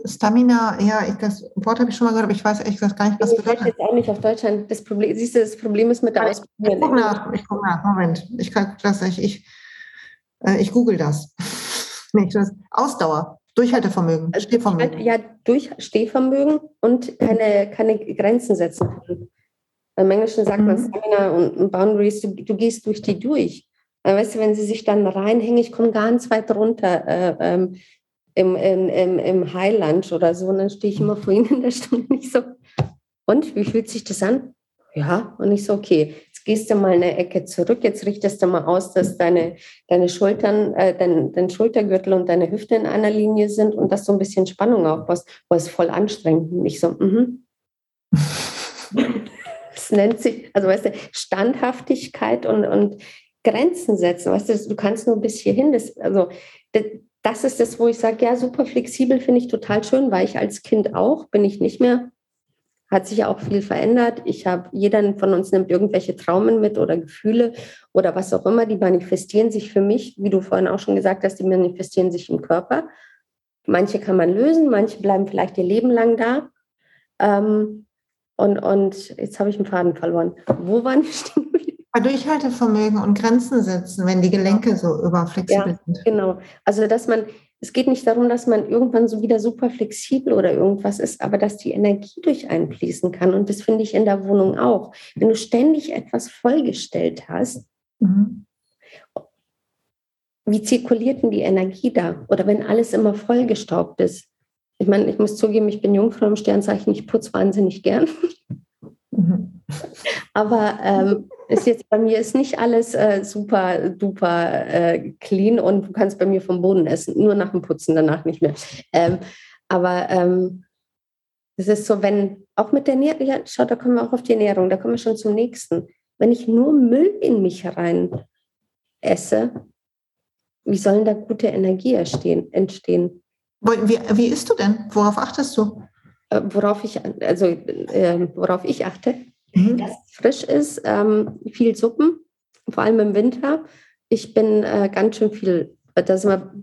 Stamina, ja, ich, das Wort habe ich schon mal gehört, aber ich weiß ehrlich gesagt gar nicht, was das bedeutet. Ich jetzt auch nicht auf Deutschland. Das Problem, siehst du, das Problem ist mit der Ausbildung. Ich gucke nach, ich gucke nach, Moment. Ich kann das, ich, ich, äh, ich google das. Nicht das. Ausdauer. Durchhaltevermögen, also Stehvermögen. Ja, durch Stehvermögen und keine, keine Grenzen setzen können. Im Englischen sagt mhm. man Stamina und Boundaries, du, du, gehst durch die durch. Weißt du, wenn sie sich dann reinhängen, ich komme ganz weit runter äh, ähm, im, im, im, im High Lunch oder so, und dann stehe ich immer vor ihnen in der Stunde nicht so, und wie fühlt sich das an? Ja, und ich so, okay, jetzt gehst du mal eine Ecke zurück, jetzt richtest du mal aus, dass deine, deine Schultern, äh, dein, dein Schultergürtel und deine Hüfte in einer Linie sind und dass du ein bisschen Spannung aufbaust, wo es voll anstrengend. Und ich so, mhm. das nennt sich, also weißt du, Standhaftigkeit und, und Grenzen setzen. Weißt du, du kannst nur bis hierhin. Das, also, das, das ist das, wo ich sage, ja, super flexibel finde ich total schön, weil ich als Kind auch, bin ich nicht mehr hat sich auch viel verändert. Ich habe, jeder von uns nimmt irgendwelche Traumen mit oder Gefühle oder was auch immer, die manifestieren sich für mich, wie du vorhin auch schon gesagt hast, die manifestieren sich im Körper. Manche kann man lösen, manche bleiben vielleicht ihr Leben lang da. Ähm, und, und jetzt habe ich einen Faden verloren. Wo waren die stehen? Durchhaltevermögen und Grenzen setzen, wenn die Gelenke so überflexibel ja, sind. Genau. Also, dass man es geht nicht darum, dass man irgendwann so wieder super flexibel oder irgendwas ist, aber dass die Energie durch einen fließen kann. Und das finde ich in der Wohnung auch. Wenn du ständig etwas vollgestellt hast, mhm. wie zirkuliert denn die Energie da? Oder wenn alles immer vollgestaubt ist. Ich meine, ich muss zugeben, ich bin Jungfrau im Sternzeichen, ich putze wahnsinnig gern. Aber ähm, ist jetzt bei mir ist nicht alles äh, super duper äh, clean und du kannst bei mir vom Boden essen, nur nach dem Putzen, danach nicht mehr. Ähm, aber ähm, es ist so, wenn auch mit der Ernährung, ja, schau, da kommen wir auch auf die Ernährung, da kommen wir schon zum nächsten. Wenn ich nur Müll in mich rein esse, wie sollen da gute Energie entstehen? Wie, wie isst du denn? Worauf achtest du? Äh, worauf ich, also äh, worauf ich achte, mhm. dass es frisch ist, ähm, viel Suppen, vor allem im Winter. Ich bin äh, ganz schön viel, da sind wir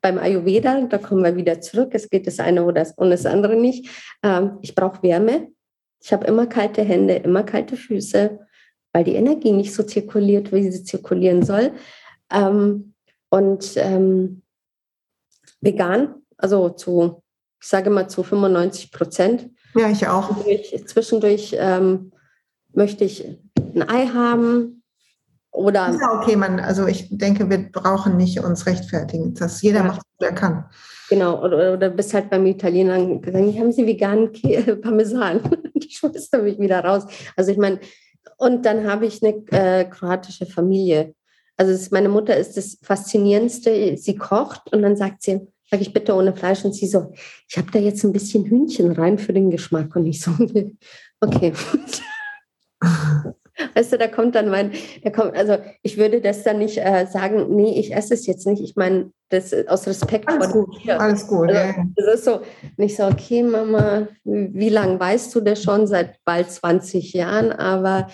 beim Ayurveda, da kommen wir wieder zurück. Es geht das eine oder das, und das andere nicht. Ähm, ich brauche Wärme. Ich habe immer kalte Hände, immer kalte Füße, weil die Energie nicht so zirkuliert, wie sie zirkulieren soll. Ähm, und ähm, vegan, also zu, ich sage mal zu 95 Prozent. Ja, ich auch. Zwischendurch, zwischendurch ähm, möchte ich ein Ei haben oder. Ja, okay, man, also ich denke, wir brauchen nicht uns rechtfertigen. dass jeder ja. macht, was er kann. Genau, oder, oder bist halt beim Italiener gesagt, haben Sie veganen Parmesan? Die schmeißt mich wieder raus. Also ich meine, und dann habe ich eine äh, kroatische Familie. Also ist, meine Mutter ist das Faszinierendste. Sie kocht und dann sagt sie, sage ich bitte ohne Fleisch. Und sie so, ich habe da jetzt ein bisschen Hühnchen rein für den Geschmack. Und ich so, okay. Weißt du, da kommt dann mein, da kommt, also ich würde das dann nicht äh, sagen, nee, ich esse es jetzt nicht. Ich meine, das aus Respekt alles vor gut, dir. Alles gut, also, ja. Das ist so, nicht so, okay, Mama, wie lange weißt du das schon? Seit bald 20 Jahren, aber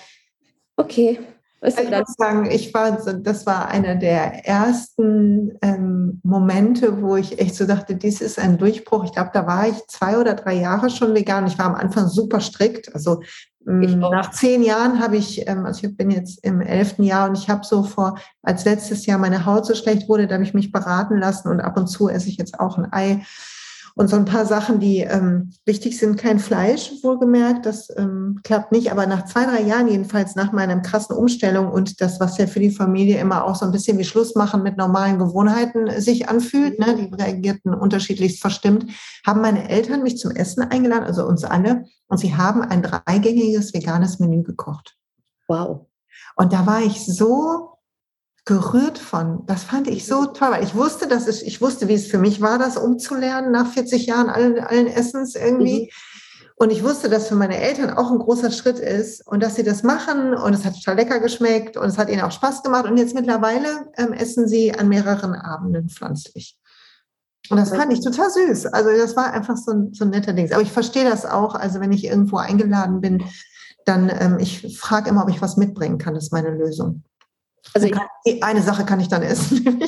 okay, Weißt ich muss sagen, ich war, das war einer der ersten ähm, Momente, wo ich echt so dachte, dies ist ein Durchbruch. Ich glaube, da war ich zwei oder drei Jahre schon vegan. Ich war am Anfang super strikt. Also ähm, nach zehn Jahren habe ich, ähm, also ich bin jetzt im elften Jahr und ich habe so vor, als letztes Jahr meine Haut so schlecht wurde, da habe ich mich beraten lassen und ab und zu esse ich jetzt auch ein Ei und so ein paar Sachen, die ähm, wichtig sind, kein Fleisch, wohlgemerkt, das ähm, klappt nicht. Aber nach zwei, drei Jahren jedenfalls, nach meiner krassen Umstellung und das, was ja für die Familie immer auch so ein bisschen wie Schluss machen mit normalen Gewohnheiten sich anfühlt, ne, die reagierten unterschiedlichst verstimmt, haben meine Eltern mich zum Essen eingeladen, also uns alle. Und sie haben ein dreigängiges veganes Menü gekocht. Wow. Und da war ich so gerührt von. Das fand ich so toll, weil ich wusste, dass es, ich wusste, wie es für mich war, das umzulernen nach 40 Jahren allen, allen Essens irgendwie. Mhm. Und ich wusste, dass für meine Eltern auch ein großer Schritt ist und dass sie das machen und es hat total lecker geschmeckt und es hat ihnen auch Spaß gemacht. Und jetzt mittlerweile ähm, essen sie an mehreren Abenden pflanzlich. Und das fand ich total süß. Also das war einfach so ein, so ein netter Ding. Aber ich verstehe das auch. Also wenn ich irgendwo eingeladen bin, dann ähm, ich frage immer, ob ich was mitbringen kann. Das ist meine Lösung. Also ich, eine Sache kann ich dann essen.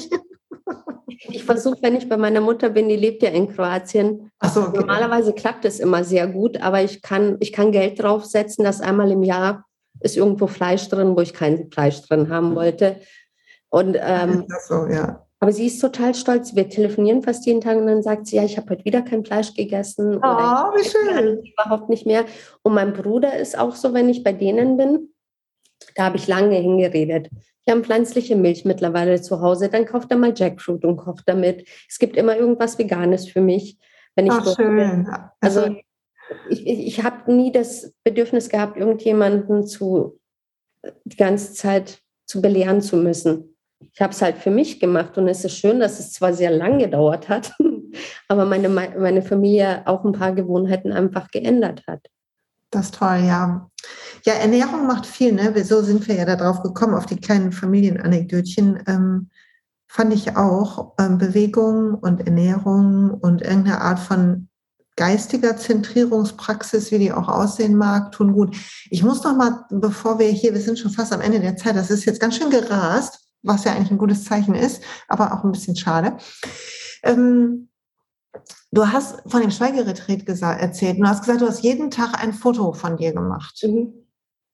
ich versuche, wenn ich bei meiner Mutter bin, die lebt ja in Kroatien. So, okay. Normalerweise klappt es immer sehr gut, aber ich kann, ich kann Geld draufsetzen, dass einmal im Jahr ist irgendwo Fleisch drin, wo ich kein Fleisch drin haben wollte. Und, ähm, so, ja. Aber sie ist total stolz. Wir telefonieren fast jeden Tag und dann sagt sie, ja, ich habe heute wieder kein Fleisch gegessen. Oh, wie schön. Überhaupt nicht mehr. Und mein Bruder ist auch so, wenn ich bei denen bin, da habe ich lange hingeredet. Wir haben pflanzliche Milch mittlerweile zu Hause. Dann kauft er mal Jackfruit und kocht damit. Es gibt immer irgendwas Veganes für mich, wenn ich Ach, schön. Also, also ich, ich, ich habe nie das Bedürfnis gehabt, irgendjemanden zu die ganze Zeit zu belehren zu müssen. Ich habe es halt für mich gemacht und es ist schön, dass es zwar sehr lange gedauert hat, aber meine, meine Familie auch ein paar Gewohnheiten einfach geändert hat. Das ist toll, ja. Ja, Ernährung macht viel, ne? So sind wir ja darauf gekommen, auf die kleinen Familienanekdötchen. Ähm, fand ich auch ähm, Bewegung und Ernährung und irgendeine Art von geistiger Zentrierungspraxis, wie die auch aussehen mag, tun gut. Ich muss noch mal, bevor wir hier, wir sind schon fast am Ende der Zeit, das ist jetzt ganz schön gerast, was ja eigentlich ein gutes Zeichen ist, aber auch ein bisschen schade. Ähm, Du hast von dem Schweigeretreat erzählt. Du hast gesagt, du hast jeden Tag ein Foto von dir gemacht. Mhm.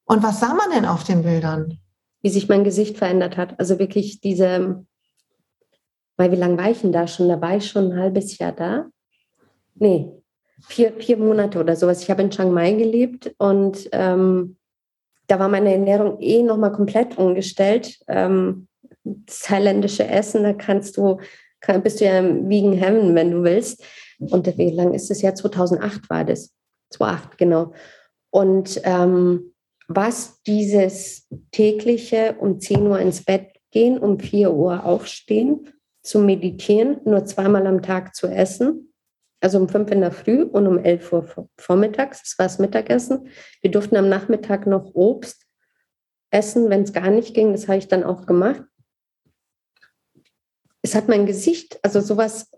Und was sah man denn auf den Bildern? Wie sich mein Gesicht verändert hat. Also wirklich diese, weil wie lange war ich denn da schon? Da war ich schon ein halbes Jahr da. Nee, vier, vier Monate oder sowas. Ich habe in Chiang Mai gelebt und ähm, da war meine Ernährung eh nochmal komplett umgestellt. Ähm, das thailändische Essen, da kannst du, kann, bist du ja im Vegan Heaven, wenn du willst. Und wie lange ist das Jahr? 2008 war das. 2008, genau. Und ähm, was dieses tägliche um 10 Uhr ins Bett gehen, um 4 Uhr aufstehen, zu meditieren, nur zweimal am Tag zu essen, also um 5 in der Früh und um 11 Uhr vormittags, das war das Mittagessen. Wir durften am Nachmittag noch Obst essen, wenn es gar nicht ging, das habe ich dann auch gemacht. Es hat mein Gesicht, also sowas,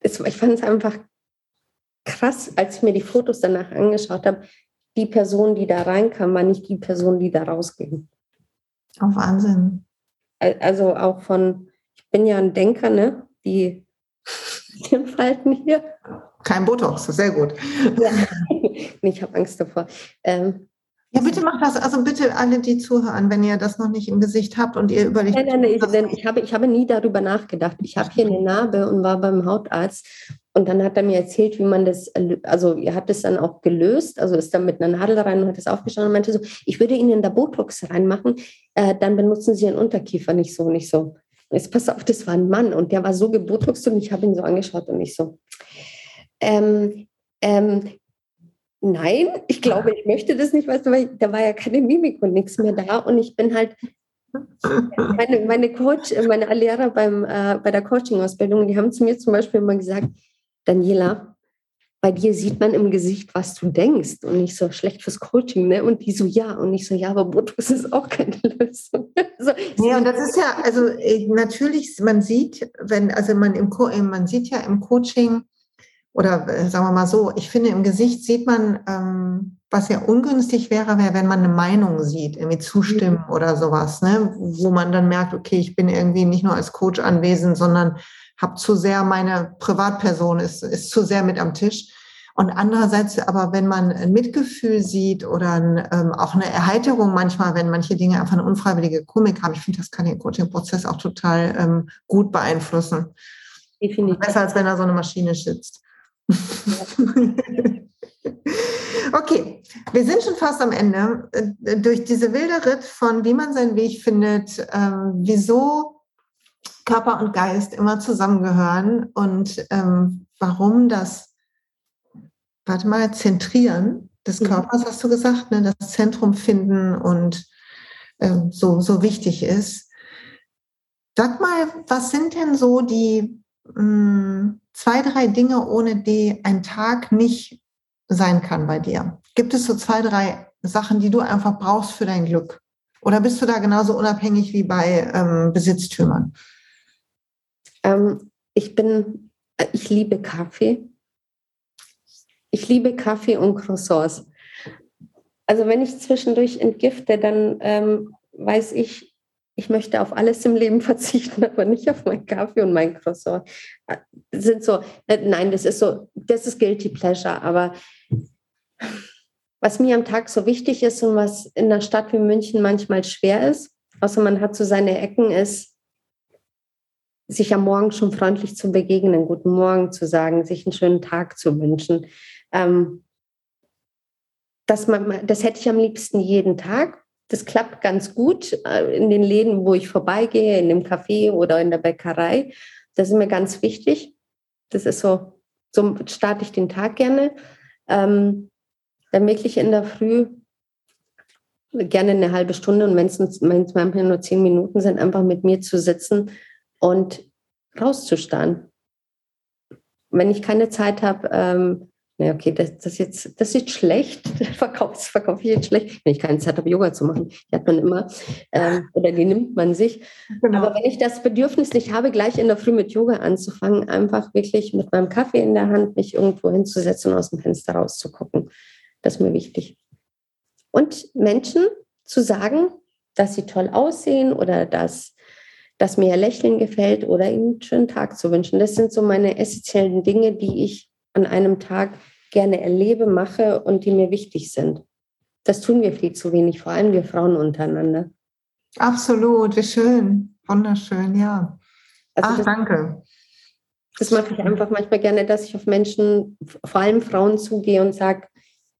es, ich fand es einfach krass, als ich mir die Fotos danach angeschaut habe, die Person, die da reinkam, war nicht die Person, die da rausging. Oh, Wahnsinn. Also auch von, ich bin ja ein Denker, ne? Die Falten hier. Kein Botox, sehr gut. Ja. ich habe Angst davor. Ähm, ja, bitte macht das. Also bitte alle, die zuhören, wenn ihr das noch nicht im Gesicht habt und ihr überlegt. Nein, nein, nein, denn ich habe, ich habe nie darüber nachgedacht. Ich habe hier eine Narbe und war beim Hautarzt und dann hat er mir erzählt, wie man das, also er hat das dann auch gelöst, also ist dann mit einer Nadel rein und hat das aufgeschaut und meinte so, ich würde Ihnen da Botox reinmachen, äh, dann benutzen Sie Ihren Unterkiefer nicht so, nicht so. Jetzt pass auf, das war ein Mann und der war so gebotoxt und ich habe ihn so angeschaut und ich so, ähm, ähm, nein, ich glaube, ich möchte das nicht, weißt du, weil da war ja keine Mimik und nichts mehr da und ich bin halt, meine, meine Coach, meine Lehrer beim, äh, bei der Coaching-Ausbildung, die haben zu mir zum Beispiel immer gesagt, Daniela, bei dir sieht man im Gesicht, was du denkst und nicht so schlecht fürs Coaching, ne? Und die so, ja, und ich so, ja, aber Botox ist auch keine Lösung. so, nee, und das ist ja, also natürlich, man sieht, wenn, also man im man sieht ja im Coaching, oder äh, sagen wir mal so, ich finde, im Gesicht sieht man, ähm, was ja ungünstig wäre, wäre, wenn man eine Meinung sieht, irgendwie zustimmen mhm. oder sowas, ne? wo man dann merkt, okay, ich bin irgendwie nicht nur als Coach anwesend, sondern habe zu sehr meine Privatperson ist, ist zu sehr mit am Tisch. Und andererseits aber, wenn man ein Mitgefühl sieht oder ein, ähm, auch eine Erheiterung manchmal, wenn manche Dinge einfach eine unfreiwillige Komik haben, ich finde, das kann den Coaching-Prozess auch total ähm, gut beeinflussen. Definitiv. Besser als wenn da so eine Maschine sitzt. Okay, wir sind schon fast am Ende. Äh, durch diese wilde Ritt von wie man seinen Weg findet, ähm, wieso Körper und Geist immer zusammengehören und ähm, warum das, warte mal, Zentrieren des mhm. Körpers, hast du gesagt, ne, das Zentrum finden und ähm, so, so wichtig ist. Sag mal, was sind denn so die mh, hm, zwei, drei Dinge, ohne die ein Tag nicht sein kann bei dir? Gibt es so zwei, drei Sachen, die du einfach brauchst für dein Glück? Oder bist du da genauso unabhängig wie bei ähm, Besitztümern? Ähm, ich bin, äh, ich liebe Kaffee. Ich liebe Kaffee und Croissants. Also wenn ich zwischendurch entgifte, dann ähm, weiß ich, ich möchte auf alles im Leben verzichten, aber nicht auf meinen Kaffee und mein Croissant. Sind so, äh, nein, das ist so, das ist guilty pleasure, aber was mir am Tag so wichtig ist und was in einer Stadt wie München manchmal schwer ist, außer man hat so seine Ecken, ist sich am Morgen schon freundlich zu begegnen, guten Morgen zu sagen, sich einen schönen Tag zu wünschen. Ähm, das, man, das hätte ich am liebsten jeden Tag. Das klappt ganz gut äh, in den Läden, wo ich vorbeigehe, in dem Café oder in der Bäckerei. Das ist mir ganz wichtig. Das ist so, so starte ich den Tag gerne. Ähm, dann wirklich in der Früh gerne eine halbe Stunde und wenn es manchmal nur zehn Minuten sind, einfach mit mir zu sitzen und rauszustarren. Wenn ich keine Zeit habe, ähm, na okay, das, das, jetzt, das ist schlecht, verkaufe verkauf ich jetzt schlecht, wenn ich keine Zeit habe, Yoga zu machen. Die hat man immer ähm, oder die nimmt man sich. Genau. Aber wenn ich das Bedürfnis nicht habe, gleich in der Früh mit Yoga anzufangen, einfach wirklich mit meinem Kaffee in der Hand mich irgendwo hinzusetzen und aus dem Fenster rauszugucken, das ist mir wichtig. Und Menschen zu sagen, dass sie toll aussehen oder dass dass mir Lächeln gefällt oder ihnen einen schönen Tag zu wünschen. Das sind so meine essentiellen Dinge, die ich an einem Tag gerne erlebe, mache und die mir wichtig sind. Das tun wir viel zu wenig, vor allem wir Frauen untereinander. Absolut, wie schön, wunderschön, ja. Also Ach, das, danke. Das mache ich einfach manchmal gerne, dass ich auf Menschen, vor allem Frauen, zugehe und sage,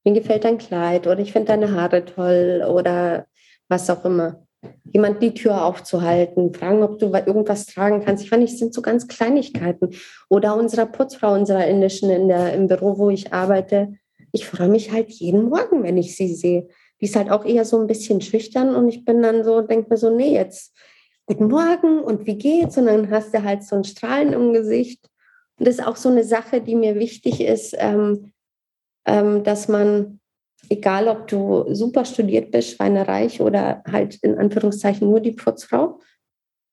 mir gefällt dein Kleid oder ich finde deine Haare toll oder was auch immer. Jemand die Tür aufzuhalten, fragen, ob du irgendwas tragen kannst. Ich fand, es sind so ganz Kleinigkeiten. Oder unserer Putzfrau, unserer indischen in der, im Büro, wo ich arbeite. Ich freue mich halt jeden Morgen, wenn ich sie sehe. Die ist halt auch eher so ein bisschen schüchtern und ich bin dann so, denke mir so, nee, jetzt guten Morgen und wie geht's? Und dann hast du halt so ein Strahlen im Gesicht. Und das ist auch so eine Sache, die mir wichtig ist, ähm, ähm, dass man, egal ob du super studiert bist, schweinereich oder halt in Anführungszeichen nur die Putzfrau,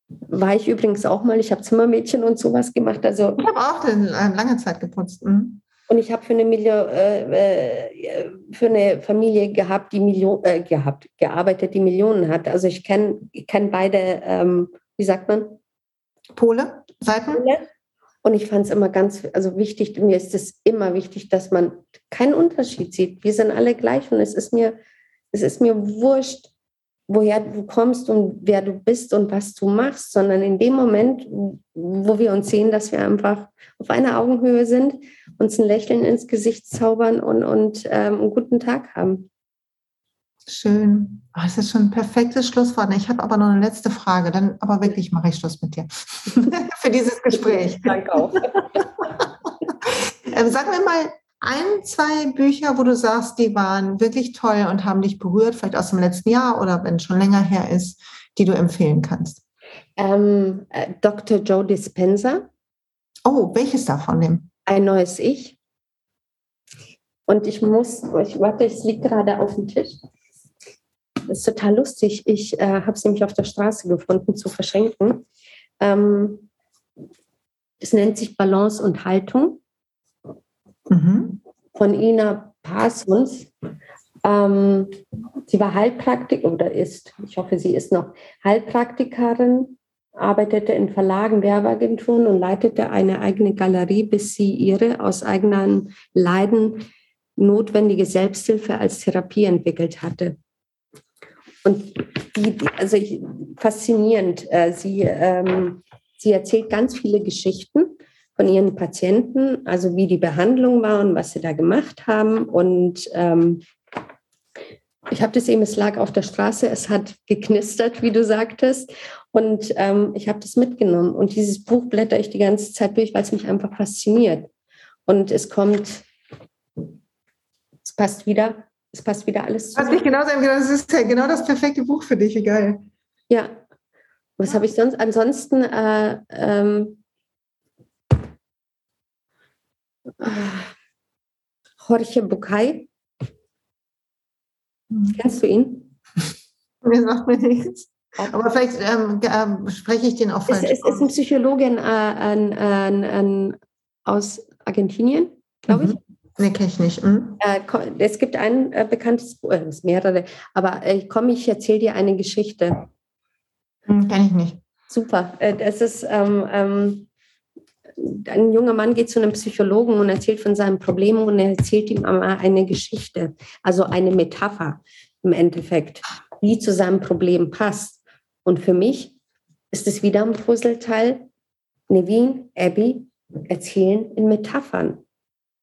war ich übrigens auch mal, ich habe Zimmermädchen und sowas gemacht. Also, ich habe auch in, äh, lange Zeit geputzt. Mhm. Und ich habe für eine äh, äh, für eine Familie gehabt, die Million äh, gehabt, gearbeitet, die Millionen hat. Also ich kenne kenn beide, ähm, wie sagt man? Pole, Seiten. Pole. Und ich fand es immer ganz, also wichtig, mir ist es immer wichtig, dass man keinen Unterschied sieht. Wir sind alle gleich und es ist mir, es ist mir wurscht, woher du kommst und wer du bist und was du machst, sondern in dem Moment, wo wir uns sehen, dass wir einfach auf einer Augenhöhe sind, uns ein Lächeln ins Gesicht zaubern und, und ähm, einen guten Tag haben. Schön. Oh, das ist schon ein perfektes Schlusswort. Ich habe aber noch eine letzte Frage. Dann aber wirklich mache ich Schluss mit dir für dieses Gespräch. Danke auch. ähm, sag mir mal ein, zwei Bücher, wo du sagst, die waren wirklich toll und haben dich berührt, vielleicht aus dem letzten Jahr oder wenn es schon länger her ist, die du empfehlen kannst? Ähm, äh, Dr. Joe Dispenza. Oh, welches davon dem? Ein neues Ich. Und ich muss, ich warte, es liegt gerade auf dem Tisch. Das ist total lustig. Ich äh, habe es nämlich auf der Straße gefunden zu verschenken. Ähm, es nennt sich Balance und Haltung mhm. von Ina Parsons. Ähm, sie war Heilpraktikerin oder ist, ich hoffe, sie ist noch Heilpraktikerin, arbeitete in Verlagen, Werbeagenturen und leitete eine eigene Galerie, bis sie ihre aus eigenen Leiden notwendige Selbsthilfe als Therapie entwickelt hatte. Und die, also ich, faszinierend, äh, sie, ähm, sie erzählt ganz viele Geschichten von ihren Patienten, also wie die Behandlung war und was sie da gemacht haben. Und ähm, ich habe das eben, es lag auf der Straße, es hat geknistert, wie du sagtest. Und ähm, ich habe das mitgenommen. Und dieses Buch blätter ich die ganze Zeit durch, weil es mich einfach fasziniert. Und es kommt, es passt wieder, es passt wieder alles zusammen. Was ich genau sagen, das ist ja genau das perfekte Buch für dich, egal. Ja. Was habe ich sonst? Ansonsten äh, ähm, Jorge Bucay. Mhm. Kennst du ihn? Mir sagt mir nichts. Aber vielleicht ähm, äh, spreche ich den auch falsch. Es, es ist ein Psychologe äh, ein, ein, ein, aus Argentinien, glaube ich. Mhm. Nee, kenne ich nicht. Mhm. Äh, es gibt ein äh, bekanntes, Buch, äh, mehrere, aber äh, komm, ich erzähle dir eine Geschichte. Mhm, kenne ich nicht. Super. Äh, das ist ähm, ähm, ein junger Mann geht zu einem Psychologen und erzählt von seinem Problem und er erzählt ihm eine Geschichte, also eine Metapher im Endeffekt, die zu seinem Problem passt. Und für mich ist es wieder ein Puzzleteil. Nevin, Abby erzählen in Metaphern.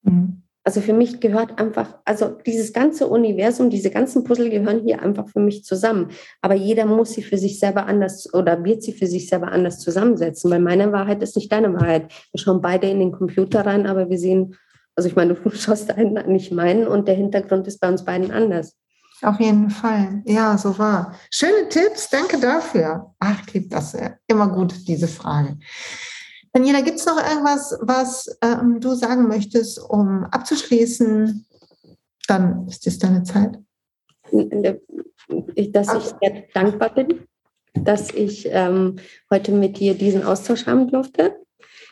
Mhm. Also für mich gehört einfach, also dieses ganze Universum, diese ganzen Puzzle gehören hier einfach für mich zusammen. Aber jeder muss sie für sich selber anders oder wird sie für sich selber anders zusammensetzen, weil meine Wahrheit ist nicht deine Wahrheit. Wir schauen beide in den Computer rein, aber wir sehen, also ich meine, du schaust einen, nicht meinen und der Hintergrund ist bei uns beiden anders. Auf jeden Fall. Ja, so war. Schöne Tipps, danke dafür. Ach, ich liebe das sehr. Immer gut, diese Frage. Daniela, gibt es noch irgendwas, was ähm, du sagen möchtest, um abzuschließen? Dann ist es deine Zeit. Dass ich sehr dankbar bin, dass ich ähm, heute mit dir diesen Austausch haben durfte,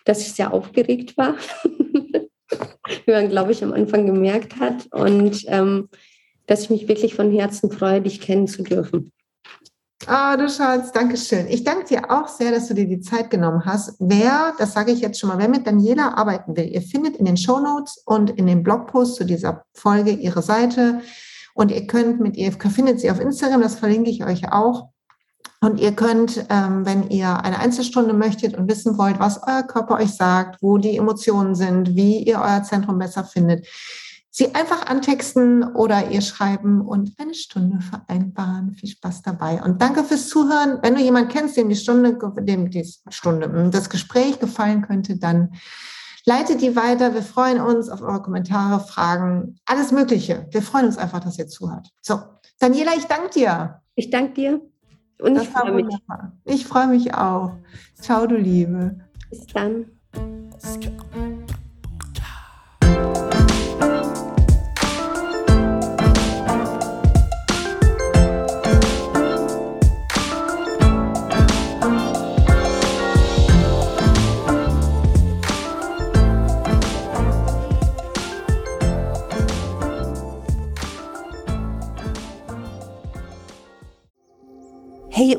dass ich sehr aufgeregt war, wie man, glaube ich, am Anfang gemerkt hat, und ähm, dass ich mich wirklich von Herzen freue, dich kennen zu dürfen. Ah, oh, du Schatz, danke schön. Ich danke dir auch sehr, dass du dir die Zeit genommen hast. Wer, das sage ich jetzt schon mal, wer mit Daniela arbeiten will, ihr findet in den Show Notes und in dem Blogpost zu dieser Folge ihre Seite und ihr könnt mit ihr, findet sie auf Instagram, das verlinke ich euch auch. Und ihr könnt, ähm, wenn ihr eine Einzelstunde möchtet und wissen wollt, was euer Körper euch sagt, wo die Emotionen sind, wie ihr euer Zentrum besser findet, Sie einfach antexten oder ihr schreiben und eine Stunde vereinbaren. Viel Spaß dabei. Und danke fürs Zuhören. Wenn du jemanden kennst, dem die Stunde, dem die Stunde, hm, das Gespräch gefallen könnte, dann leite die weiter. Wir freuen uns auf eure Kommentare, Fragen, alles Mögliche. Wir freuen uns einfach, dass ihr zuhört. So, Daniela, ich danke dir. Ich danke dir. Und das ich freue mich. Ich freue mich auch. Ciao, du Liebe. Bis dann.